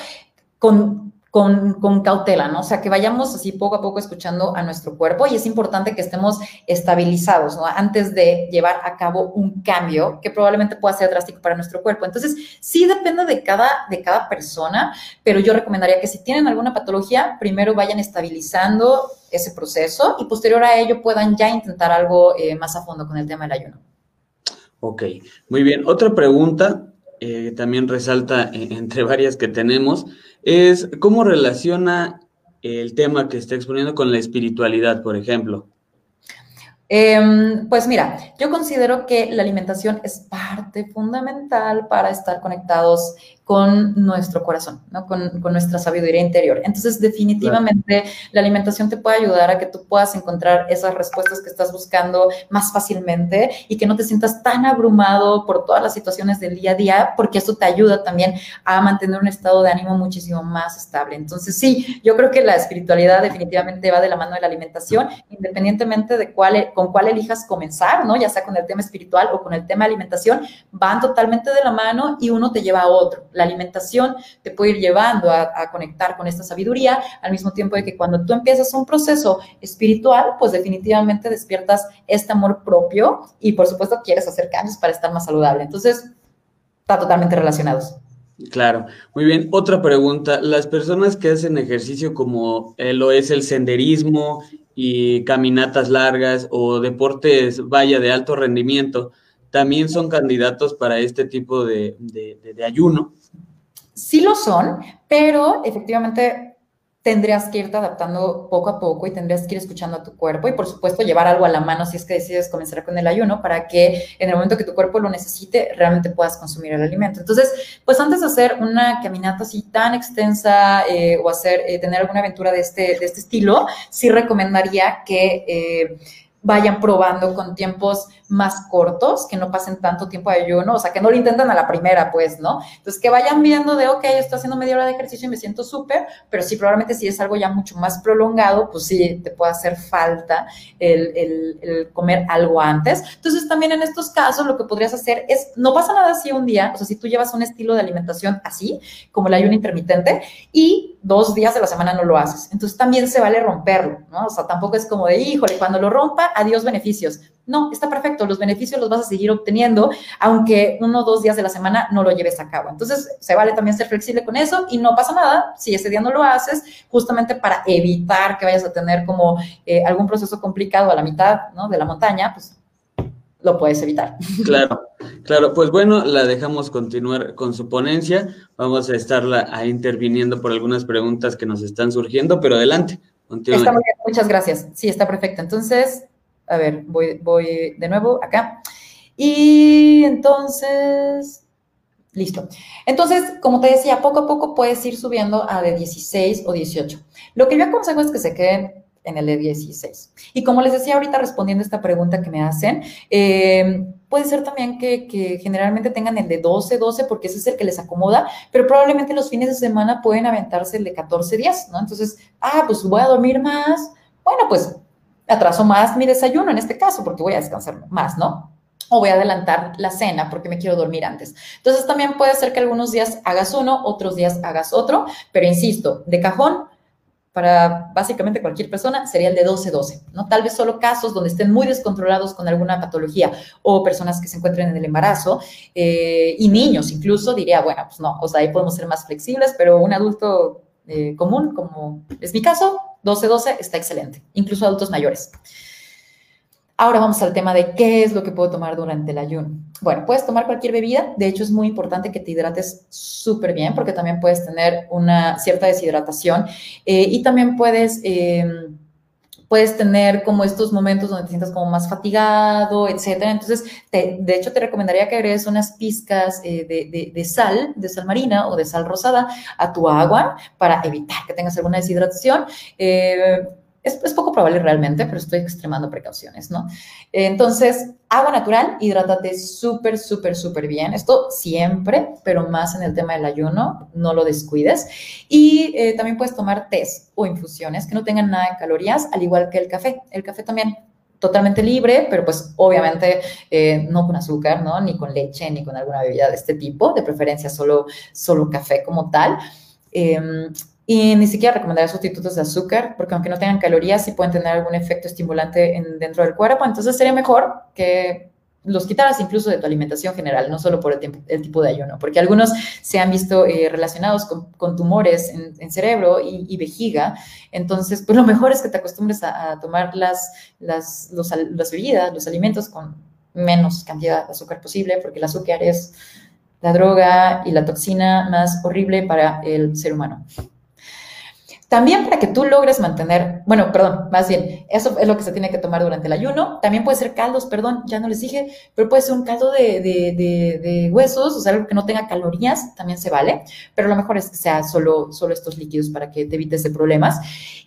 con con, cautela, ¿no? O sea, que vayamos así poco a poco escuchando a nuestro cuerpo y es importante que estemos estabilizados, ¿no? Antes de llevar a cabo un cambio que probablemente pueda ser drástico para nuestro cuerpo. Entonces, sí depende de cada, de cada persona, pero yo recomendaría que si tienen alguna patología, primero vayan estabilizando ese proceso y posterior a ello puedan ya intentar algo eh, más a fondo con el tema del ayuno. Ok, muy bien. Otra pregunta eh, también resalta eh, entre varias que tenemos es cómo relaciona el tema que está exponiendo con la espiritualidad, por ejemplo. Em, pues mira, yo considero que la alimentación es parte fundamental para estar conectados con nuestro corazón, ¿no? con, nuestra sabiduría interior. Entonces, definitivamente la alimentación te puede ayudar a que tú puedas encontrar esas respuestas que estás buscando más fácilmente y que no te sientas tan abrumado por todas las situaciones del día a día, porque eso te ayuda también a mantener un estado de ánimo muchísimo más estable. Entonces, sí, yo creo que la espiritualidad definitivamente va de la mano de la alimentación, independientemente de cuál, con cuál elijas comenzar, ¿no? Ya sea con el tema espiritual o con el tema alimentación, van totalmente de la mano y uno te lleva a otro la alimentación te puede ir llevando a, conectar con esta sabiduría, al mismo tiempo de que cuando tú empiezas un proceso espiritual, pues definitivamente despiertas este amor propio y por supuesto quieres hacer cambios para estar más saludable. Entonces, está totalmente relacionados. Claro, muy bien. Otra pregunta, las personas que hacen ejercicio como eh, lo es el senderismo y caminatas largas o deportes, vaya, de alto rendimiento, también son candidatos para este tipo de, de ayuno. Sí lo son, pero efectivamente tendrías que irte adaptando poco a poco y tendrías que ir escuchando a tu cuerpo y por supuesto llevar algo a la mano si es que decides comenzar con el ayuno para que en el momento que tu cuerpo lo necesite realmente puedas consumir el alimento. Entonces, pues antes de hacer una caminata así tan extensa eh, o hacer, eh, tener alguna aventura de este, de este estilo, sí recomendaría que... Eh, vayan probando con tiempos más cortos, que no pasen tanto tiempo de ayuno, o sea, que no lo intenten a la primera, pues, ¿no? Entonces, que vayan viendo de, ok, estoy haciendo media hora de ejercicio y me siento súper, pero sí, probablemente si es algo ya mucho más prolongado, pues sí, te puede hacer falta el, el, comer algo antes. Entonces, también en estos casos, lo que podrías hacer es, no pasa nada si un día, o sea, si tú llevas un estilo de alimentación así, como el ayuno intermitente, y dos días de la semana no lo haces. Entonces, también se vale romperlo, ¿no? O sea, tampoco es como de, híjole, cuando lo rompa, adiós beneficios. No, está perfecto, los beneficios los vas a seguir obteniendo, aunque uno o dos días de la semana no lo lleves a cabo. Entonces, se vale también ser flexible con eso y no pasa nada si ese día no lo haces, justamente para evitar que vayas a tener como eh, algún proceso complicado a la mitad ¿no? de la montaña, pues lo puedes evitar. Claro, claro. Pues bueno, la dejamos continuar con su ponencia. Vamos a estarla ahí interviniendo por algunas preguntas que nos están surgiendo, pero adelante. Está muy bien, muchas gracias. Sí, está perfecto. Entonces, a ver, voy, voy de nuevo acá. Y entonces, listo. Entonces, como te decía, poco a poco puedes ir subiendo a de 16 o 18. Lo que yo aconsejo es que se queden en el de 16. Y como les decía ahorita respondiendo a esta pregunta que me hacen, eh, puede ser también que, generalmente tengan el de 12, 12, porque ese es el que les acomoda, pero probablemente los fines de semana pueden aventarse el de 14 días, ¿no? Entonces, ah, pues voy a dormir más. Bueno, pues atraso más mi desayuno en este caso, porque voy a descansar más, ¿no? O voy a adelantar la cena porque me quiero dormir antes. Entonces, también puede ser que algunos días hagas uno, otros días hagas otro, pero insisto, de cajón, para básicamente cualquier persona sería el de 12-12, ¿no? Tal vez solo casos donde estén muy descontrolados con alguna patología o personas que se encuentren en el embarazo eh, y niños incluso, diría, bueno, pues no, o sea, ahí podemos ser más flexibles, pero un adulto eh, común, como es mi caso, 12-12 está excelente, incluso adultos mayores. Ahora vamos al tema de qué es lo que puedo tomar durante el ayuno. Bueno, puedes tomar cualquier bebida. De hecho, es muy importante que te hidrates súper bien porque también puedes tener una cierta deshidratación eh, y también puedes... Em, puedes tener como estos momentos donde te sientas como más fatigado, etcétera. Entonces, de hecho, te recomendaría que agregues unas pizcas eh, de, sal, de sal marina o de sal rosada a tu agua para evitar que tengas alguna deshidratación. Eh, es, poco probable realmente, pero estoy extremando precauciones, ¿no? Entonces, agua natural, hidrátate súper, súper, súper bien. Esto siempre, pero más en el tema del ayuno, no lo descuides. Y eh, también puedes tomar tés o infusiones que no tengan nada de calorías, al igual que el café. El café también totalmente libre, pero pues obviamente eh, no con azúcar, ¿no? Ni con leche, ni con alguna bebida de este tipo, de preferencia solo, solo café como tal. Em, y ni siquiera recomendaría sustitutos de azúcar, porque aunque no tengan calorías, sí pueden tener algún efecto estimulante en, dentro del cuerpo. Entonces sería mejor que los quitaras incluso de tu alimentación general, no solo por el, tiempo, el tipo de ayuno, porque algunos se han visto eh, relacionados con, tumores en, cerebro y, vejiga. Entonces, pues lo mejor es que te acostumbres a, tomar las bebidas, los alimentos con menos cantidad de azúcar posible, porque el azúcar es la droga y la toxina más horrible para el ser humano. También para que tú logres mantener, bueno, perdón, más bien, eso es lo que se tiene que tomar durante el ayuno. También puede ser caldos, perdón, ya no les dije, pero puede ser un caldo de, de, huesos, o sea, algo que no tenga calorías, también se vale, pero lo mejor es que sea solo, solo estos líquidos para que te evites de problemas.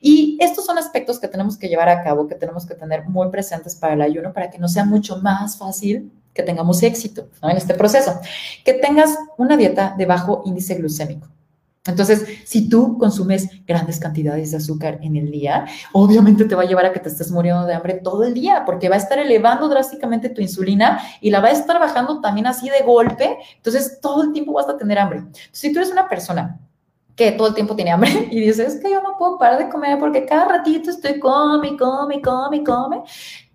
Y estos son aspectos que tenemos que llevar a cabo, que tenemos que tener muy presentes para el ayuno, para que nos sea mucho más fácil que tengamos éxito en este proceso. Que tengas una dieta de bajo índice glucémico. Entonces, si tú consumes grandes cantidades de azúcar en el día, obviamente te va a llevar a que te estés muriendo de hambre todo el día, porque va a estar elevando drásticamente tu insulina y la va a estar bajando también así de golpe. Entonces, todo el tiempo vas a tener hambre. si tú eres una persona que todo el tiempo tiene hambre y dices, es que yo no puedo parar de comer porque cada ratito estoy come, come, come, come,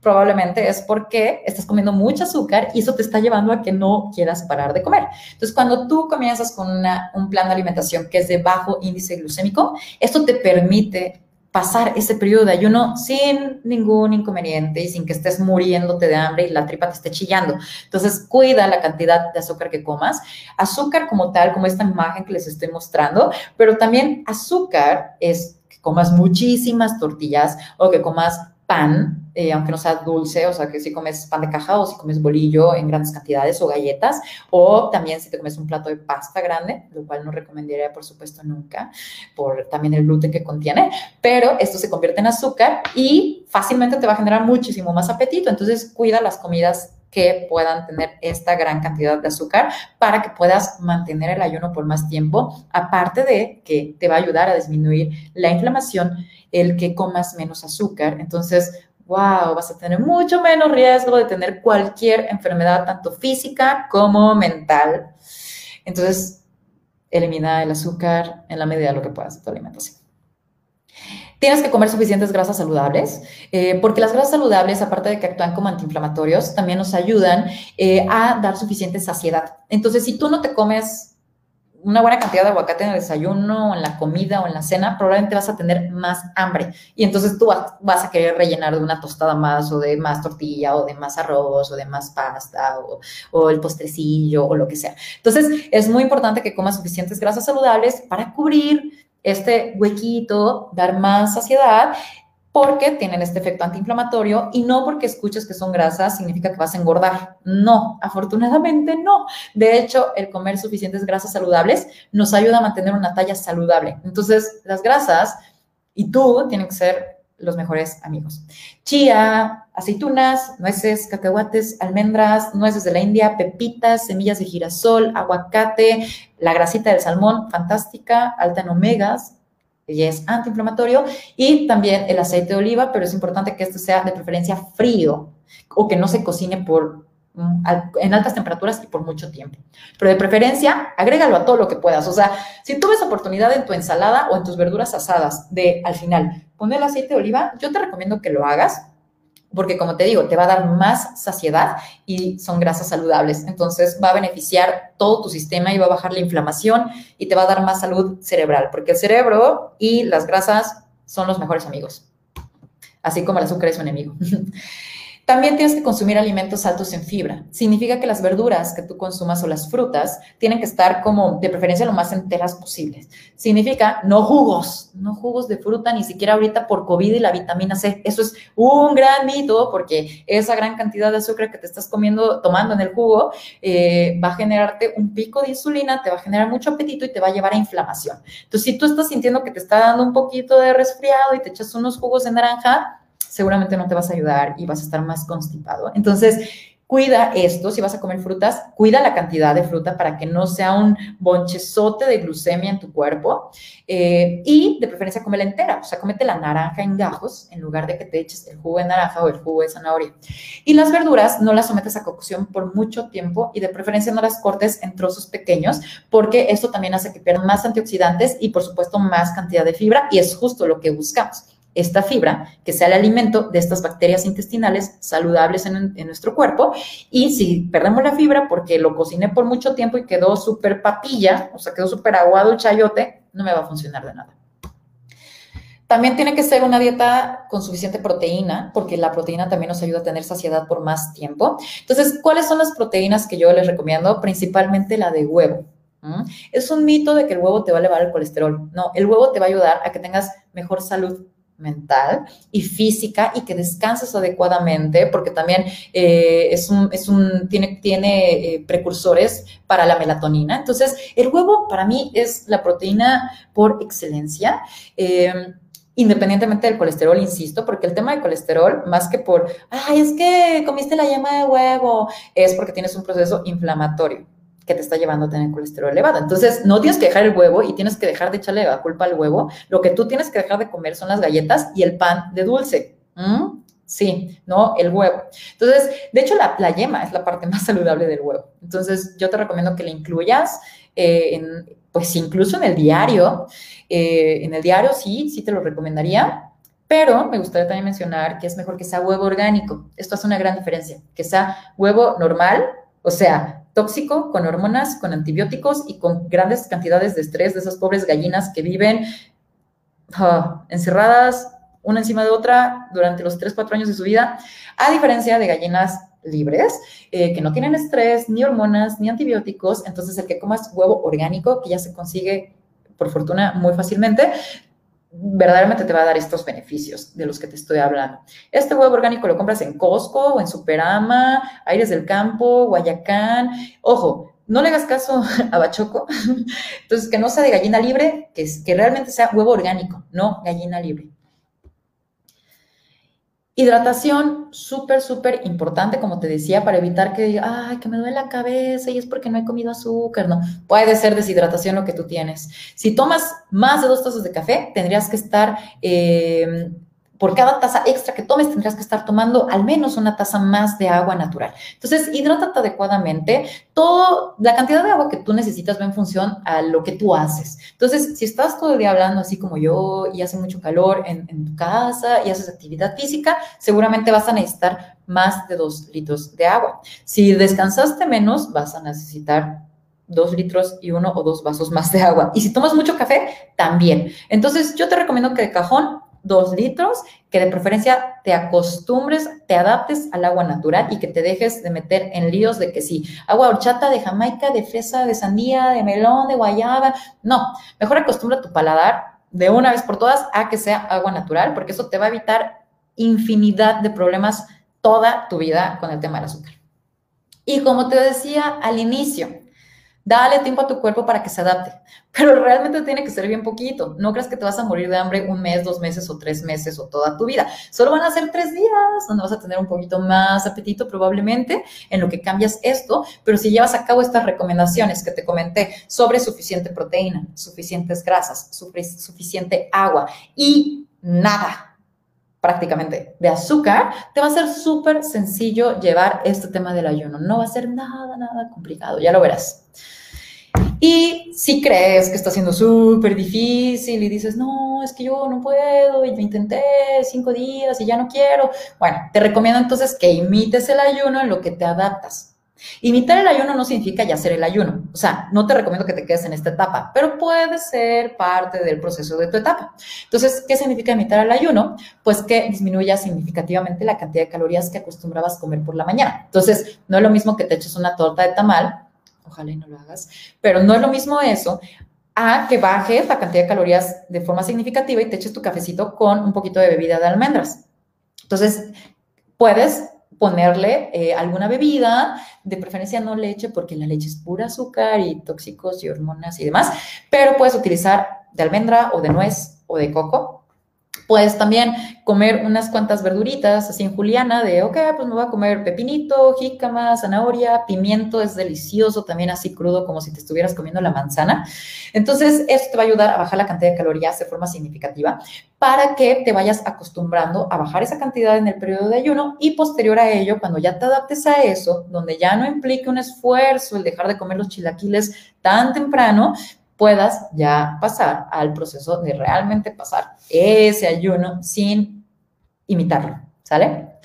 probablemente es porque estás comiendo mucho azúcar y eso te está llevando a que no quieras parar de comer. Entonces, cuando tú comienzas con un plan de alimentación que es de bajo índice glucémico, esto te permite pasar ese periodo de ayuno sin ningún inconveniente y sin que estés muriéndote de hambre y la tripa te esté chillando. Entonces, cuida la cantidad de azúcar que comas. Azúcar como tal, como esta imagen que les estoy mostrando, pero también azúcar es que comas muchísimas tortillas o que comas pan, eh, aunque no sea dulce, o sea, que si comes pan de caja o si comes bolillo en grandes cantidades o galletas, o también si te comes un plato de pasta grande, lo cual no recomendaría, por supuesto, nunca, por también el gluten que contiene, pero esto se convierte en azúcar y fácilmente te va a generar muchísimo más apetito, entonces cuida las comidas que puedan tener esta gran cantidad de azúcar para que puedas mantener el ayuno por más tiempo, aparte de que te va a ayudar a disminuir la inflamación el que comas menos azúcar. Entonces, wow, vas a tener mucho menos riesgo de tener cualquier enfermedad, tanto física como mental. Entonces, elimina el azúcar en la medida de lo que puedas de tu alimentación. Tienes que comer suficientes grasas saludables, eh, porque las grasas saludables, aparte de que actúan como antiinflamatorios, también nos ayudan eh, a dar suficiente saciedad. Entonces, si tú no te comes una buena cantidad de aguacate en el desayuno, en la comida o en la cena, probablemente vas a tener más hambre. Y entonces tú vas a querer rellenar de una tostada más o de más tortilla o de más arroz o de más pasta o, o el postrecillo o lo que sea. Entonces es muy importante que comas suficientes grasas saludables para cubrir este huequito, dar más saciedad porque tienen este efecto antiinflamatorio y no porque escuches que son grasas significa que vas a engordar. No, afortunadamente no. De hecho, el comer suficientes grasas saludables nos ayuda a mantener una talla saludable. Entonces, las grasas y tú tienen que ser los mejores amigos. Chía, aceitunas, nueces, cacahuates, almendras, nueces de la India, pepitas, semillas de girasol, aguacate, la grasita del salmón, fantástica, alta en omegas, y es antiinflamatorio, y también el aceite de oliva, pero es importante que este sea de preferencia frío o que no se cocine por mm, en altas temperaturas y por mucho tiempo. Pero de preferencia, agrégalo a todo lo que puedas. O sea, si tú ves oportunidad en tu ensalada o en tus verduras asadas de al final poner el aceite de oliva, yo te recomiendo que lo hagas porque como te digo, te va a dar más saciedad y son grasas saludables. Entonces va a beneficiar todo tu sistema y va a bajar la inflamación y te va a dar más salud cerebral, porque el cerebro y las grasas son los mejores amigos, así como el azúcar es su enemigo. También tienes que consumir alimentos altos en fibra. Significa que las verduras que tú consumas o las frutas tienen que estar como de preferencia lo más enteras posibles. Significa no jugos, no jugos de fruta, ni siquiera ahorita por COVID y la vitamina C. Eso es un gran mito porque esa gran cantidad de azúcar que te estás comiendo, tomando en el jugo, eh, va a generarte un pico de insulina, te va a generar mucho apetito y te va a llevar a inflamación. Entonces, si tú estás sintiendo que te está dando un poquito de resfriado y te echas unos jugos de naranja, seguramente no te vas a ayudar y vas a estar más constipado. Entonces, cuida esto, si vas a comer frutas, cuida la cantidad de fruta para que no sea un bonchezote de glucemia en tu cuerpo eh, y de preferencia come la entera, o sea, comete la naranja en gajos en lugar de que te eches el jugo de naranja o el jugo de zanahoria. Y las verduras no las sometes a cocción por mucho tiempo y de preferencia no las cortes en trozos pequeños porque esto también hace que pierdan más antioxidantes y por supuesto más cantidad de fibra y es justo lo que buscamos esta fibra, que sea el alimento de estas bacterias intestinales saludables en, nuestro cuerpo. Y si perdemos la fibra porque lo cociné por mucho tiempo y quedó súper papilla, o sea, quedó súper aguado el chayote, no me va a funcionar de nada. También tiene que ser una dieta con suficiente proteína, porque la proteína también nos ayuda a tener saciedad por más tiempo. Entonces, ¿cuáles son las proteínas que yo les recomiendo? Principalmente la de huevo. Es un mito de que el huevo te va a elevar el colesterol. No, el huevo te va a ayudar a que tengas mejor salud mental y física y que descanses adecuadamente, porque también eh, es un, es un, tiene, tiene eh, precursores para la melatonina. Entonces, el huevo para mí es la proteína por excelencia. Em, independientemente del colesterol, insisto, porque el tema del colesterol, más que por, ay, es que comiste la yema de huevo, es porque tienes un proceso inflamatorio que te está llevando a tener colesterol elevado. Entonces, no tienes que dejar el huevo y tienes que dejar de echarle la culpa al huevo. Lo que tú tienes que dejar de comer son las galletas y el pan de dulce. ¿Mm? Sí, no el huevo. Entonces, de hecho, la, yema es la parte más saludable del huevo. Entonces, yo te recomiendo que la incluyas, eh, en, pues incluso en el diario. Eh, en el diario sí, sí te lo recomendaría. Pero me gustaría también mencionar que es mejor que sea huevo orgánico. Esto hace una gran diferencia. Que sea huevo normal, o sea, tóxico, con hormonas, con antibióticos y con grandes cantidades de estrés de esas pobres gallinas que viven ah, encerradas una encima de otra durante los 3, 4 años de su vida, a diferencia de gallinas libres, eh, que no tienen estrés, ni hormonas, ni antibióticos. Entonces, el que comas huevo orgánico, que ya se consigue, por fortuna, muy fácilmente, verdaderamente te va a dar estos beneficios de los que te estoy hablando. Este huevo orgánico lo compras en Costco o en Superama, Aires del Campo, Guayacán. Ojo, no le hagas caso a Bachoco. Entonces, que no sea de gallina libre, que, que realmente sea huevo orgánico, no gallina libre. Hidratación, súper, súper importante, como te decía, para evitar que diga, ay, que me duele la cabeza y es porque no he comido azúcar. No, puede ser deshidratación lo que tú tienes. Si tomas más de dos tazas de café, tendrías que estar eh, por cada taza extra que tomes tendrás que estar tomando al menos una taza más de agua natural. Entonces, hidrátate adecuadamente. Todo, la cantidad de agua que tú necesitas va en función a lo que tú haces. Entonces, si estás todo el día hablando así como yo y hace mucho calor en, en tu casa y haces actividad física, seguramente vas a necesitar más de dos litros de agua. Si descansaste menos, vas a necesitar dos litros y uno o dos vasos más de agua. Y si tomas mucho café, también. Entonces, yo te recomiendo que de cajón dos litros, que de preferencia te acostumbres, te adaptes al agua natural y que te dejes de meter en líos de que sí, agua horchata de Jamaica, de fresa, de sandía, de melón, de guayaba. No, mejor acostumbra tu paladar de una vez por todas a que sea agua natural, porque eso te va a evitar infinidad de problemas toda tu vida con el tema del azúcar. Y como te decía al inicio, Dale tiempo a tu cuerpo para que se adapte, pero realmente tiene que ser bien poquito. No creas que te vas a morir de hambre un mes, dos meses o tres meses o toda tu vida. Solo van a ser tres días donde vas a tener un poquito más apetito probablemente en lo que cambias esto, pero si llevas a cabo estas recomendaciones que te comenté sobre suficiente proteína, suficientes grasas, suficiente agua y nada prácticamente de azúcar, te va a ser súper sencillo llevar este tema del ayuno. No va a ser nada, nada complicado, ya lo verás. Y si crees que está siendo súper difícil y dices, no, es que yo no puedo y me intenté cinco días y ya no quiero, bueno, te recomiendo entonces que imites el ayuno en lo que te adaptas. Imitar el ayuno no significa ya hacer el ayuno. O sea, no te recomiendo que te quedes en esta etapa, pero puede ser parte del proceso de tu etapa. Entonces, ¿qué significa imitar el ayuno? Pues que disminuya significativamente la cantidad de calorías que acostumbrabas comer por la mañana. Entonces, no es lo mismo que te eches una torta de tamal, ojalá y no lo hagas, pero no es lo mismo eso a que bajes la cantidad de calorías de forma significativa y te eches tu cafecito con un poquito de bebida de almendras. Entonces, puedes ponerle eh, alguna bebida, de preferencia no leche, porque la leche es pura azúcar y tóxicos y hormonas y demás, pero puedes utilizar de almendra o de nuez o de coco Puedes también comer unas cuantas verduritas así en juliana de, ok, pues me voy a comer pepinito, jícama, zanahoria, pimiento, es delicioso también así crudo como si te estuvieras comiendo la manzana. Entonces, esto te va a ayudar a bajar la cantidad de calorías de forma significativa para que te vayas acostumbrando a bajar esa cantidad en el periodo de ayuno y posterior a ello, cuando ya te adaptes a eso, donde ya no implique un esfuerzo el dejar de comer los chilaquiles tan temprano, puedas ya pasar al proceso de realmente pasar ese ayuno sin imitarlo, ¿sale?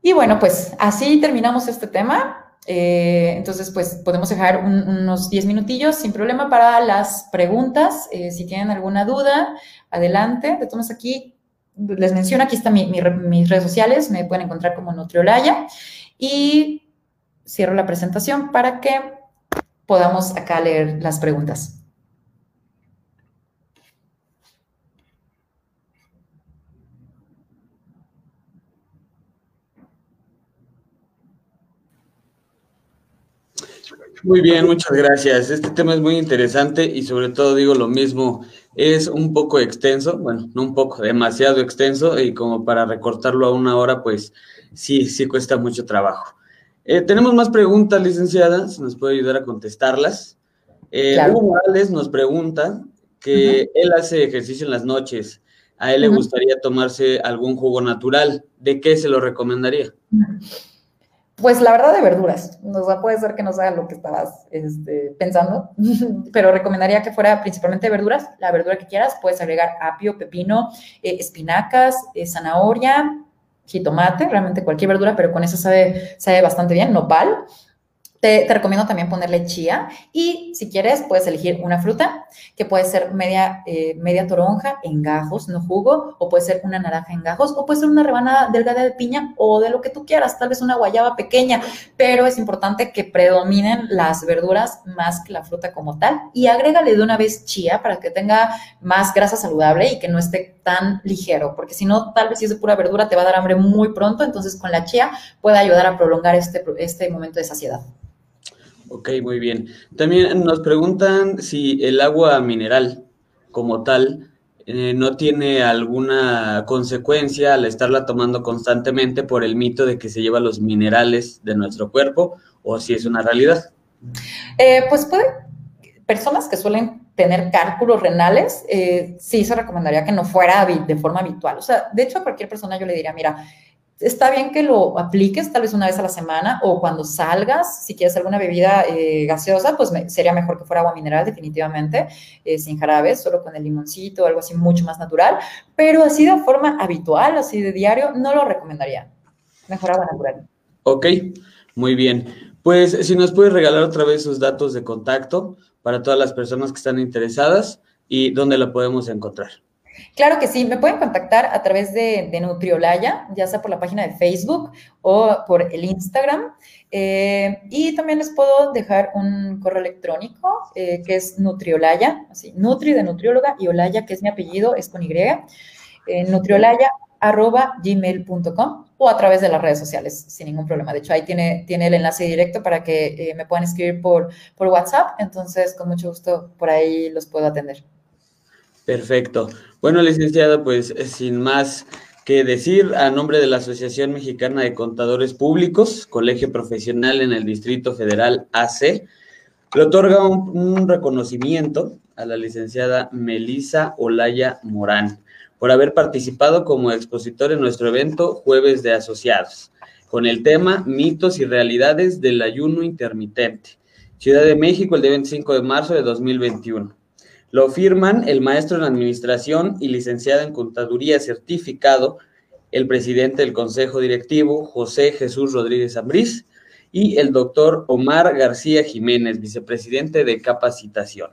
Y bueno, pues así terminamos este tema. Eh, entonces, pues podemos dejar unos 10 minutillos sin problema para las preguntas. Eh, si tienen alguna duda, adelante. De todos aquí, les menciono, aquí están mis redes sociales, me pueden encontrar como Nutriolaya. Y cierro la presentación para que podamos acá leer las preguntas. Muy bien, muchas gracias. Este tema es muy interesante y sobre todo digo lo mismo, es un poco extenso, bueno, no un poco, demasiado extenso y como para recortarlo a una hora, pues sí, sí cuesta mucho trabajo. Eh, tenemos más preguntas, licenciadas, nos puede ayudar a contestarlas. Eh, Hugo Morales nos pregunta que él hace ejercicio en las noches. A él le gustaría tomarse algún jugo natural. ¿De qué se lo recomendaría? Pues la verdad de verduras. O sea, puede ser que no sea lo que estabas este, pensando, pero recomendaría que fuera principalmente verduras. La verdura que quieras, puedes agregar apio, pepino, eh, espinacas, zanahoria, jitomate, realmente cualquier verdura, pero con eso sabe, sabe bastante bien, nopal. Te, recomiendo también ponerle chía y si quieres puedes elegir una fruta que puede ser media, eh, media toronja en gajos, no jugo, o puede ser una naranja en gajos, o puede ser una rebanada delgada de piña o de lo que tú quieras, tal vez una guayaba pequeña, pero es importante que predominen las verduras más que la fruta como tal y agrégale de una vez chía para que tenga más grasa saludable y que no esté tan ligero, porque si no, tal vez si es de pura verdura te va a dar hambre muy pronto, entonces con la chía puede ayudar a prolongar este, este momento de saciedad. Ok, muy bien. También nos preguntan si el agua mineral como tal eh, no tiene alguna consecuencia al estarla tomando constantemente por el mito de que se lleva los minerales de nuestro cuerpo o si es una realidad. Eh, pues puede, personas que suelen tener cálculos renales, eh, sí se recomendaría que no fuera de forma habitual. O sea, de hecho a cualquier persona yo le diría, mira, está bien que lo apliques tal vez una vez a la semana o cuando salgas, si quieres alguna bebida eh, gaseosa, pues sería mejor que fuera agua mineral definitivamente, eh, sin jarabes, solo con el limoncito, algo así mucho más natural, pero así de forma habitual, así de diario, no lo recomendaría. Mejor agua natural. Ok, muy bien. Pues si nos puedes regalar otra vez sus datos de contacto para todas las personas que están interesadas y dónde la podemos encontrar. Claro que sí, me pueden contactar a través de, Nutriolaya, ya sea por la página de Facebook o por el Instagram. Eh, y también les puedo dejar un correo electrónico eh, que es Nutriolaya, así, Nutri de nutrióloga y Olaya, que es mi apellido, es con Y, eh, nutriolaya arroba gmail.com o a través de las redes sociales, sin ningún problema. De hecho, ahí tiene, tiene el enlace directo para que eh, me puedan escribir por, por WhatsApp, entonces con mucho gusto por ahí los puedo atender. Perfecto. Bueno, licenciada, pues eh, sin más que decir, a nombre de la Asociación Mexicana de Contadores Públicos, Colegio Profesional en el Distrito Federal AC, le otorga un, un reconocimiento a la licenciada Melisa Olaya Morán por haber participado como expositor en nuestro evento Jueves de Asociados, con el tema Mitos y Realidades del Ayuno Intermitente, Ciudad de México, el día 25 de marzo de 2021. Lo firman el maestro en Administración y licenciado en Contaduría certificado, el presidente del Consejo Directivo, José Jesús Rodríguez Ambrís, y el doctor Omar García Jiménez, vicepresidente de Capacitación.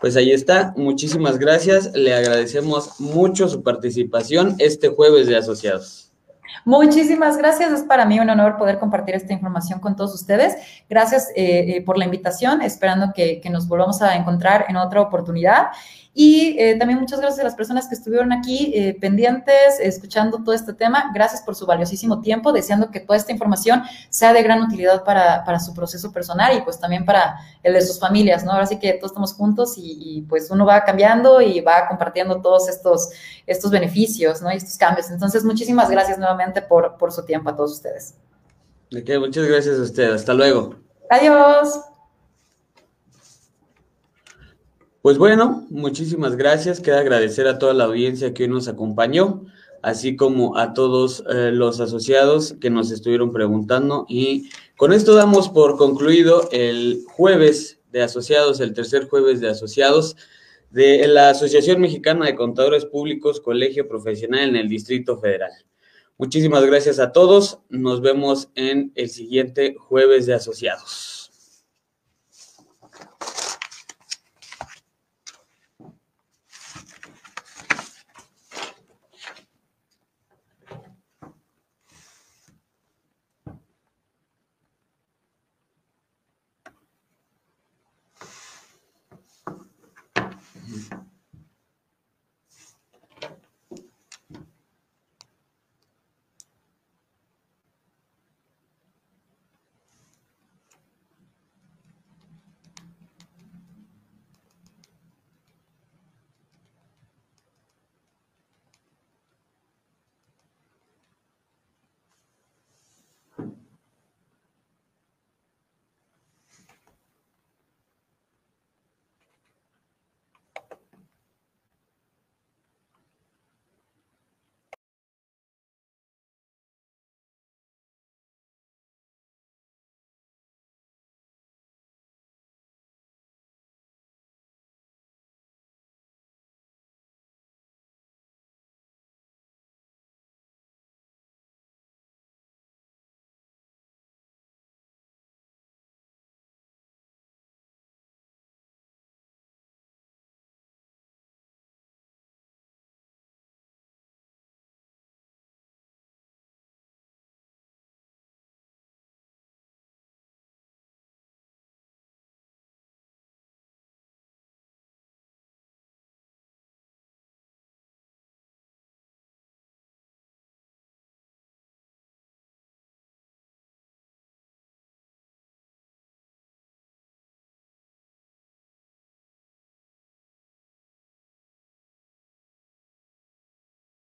Pues ahí está, muchísimas gracias, le agradecemos mucho su participación este jueves de asociados. Muchísimas gracias, es para mí un honor poder compartir esta información con todos ustedes. Gracias eh, eh, por la invitación, esperando que, que nos volvamos a encontrar en otra oportunidad. Y eh, también muchas gracias a las personas que estuvieron aquí eh, pendientes, escuchando todo este tema. Gracias por su valiosísimo tiempo, deseando que toda esta información sea de gran utilidad para, para su proceso personal y pues también para el de sus familias, ¿no? Ahora sí que todos estamos juntos y, pues uno va cambiando y va compartiendo todos estos, estos beneficios, ¿no? Y estos cambios. Entonces, muchísimas gracias nuevamente por, por su tiempo a todos ustedes. De qué, muchas gracias a usted. Hasta luego. Adiós. Pues bueno, muchísimas gracias. Queda agradecer a toda la audiencia que hoy nos acompañó, así como a todos eh, los asociados que nos estuvieron preguntando. Y con esto damos por concluido el jueves de asociados, el tercer jueves de asociados de la Asociación Mexicana de Contadores Públicos, Colegio Profesional en el Distrito Federal. Muchísimas gracias a todos. Nos vemos en el siguiente jueves de asociados.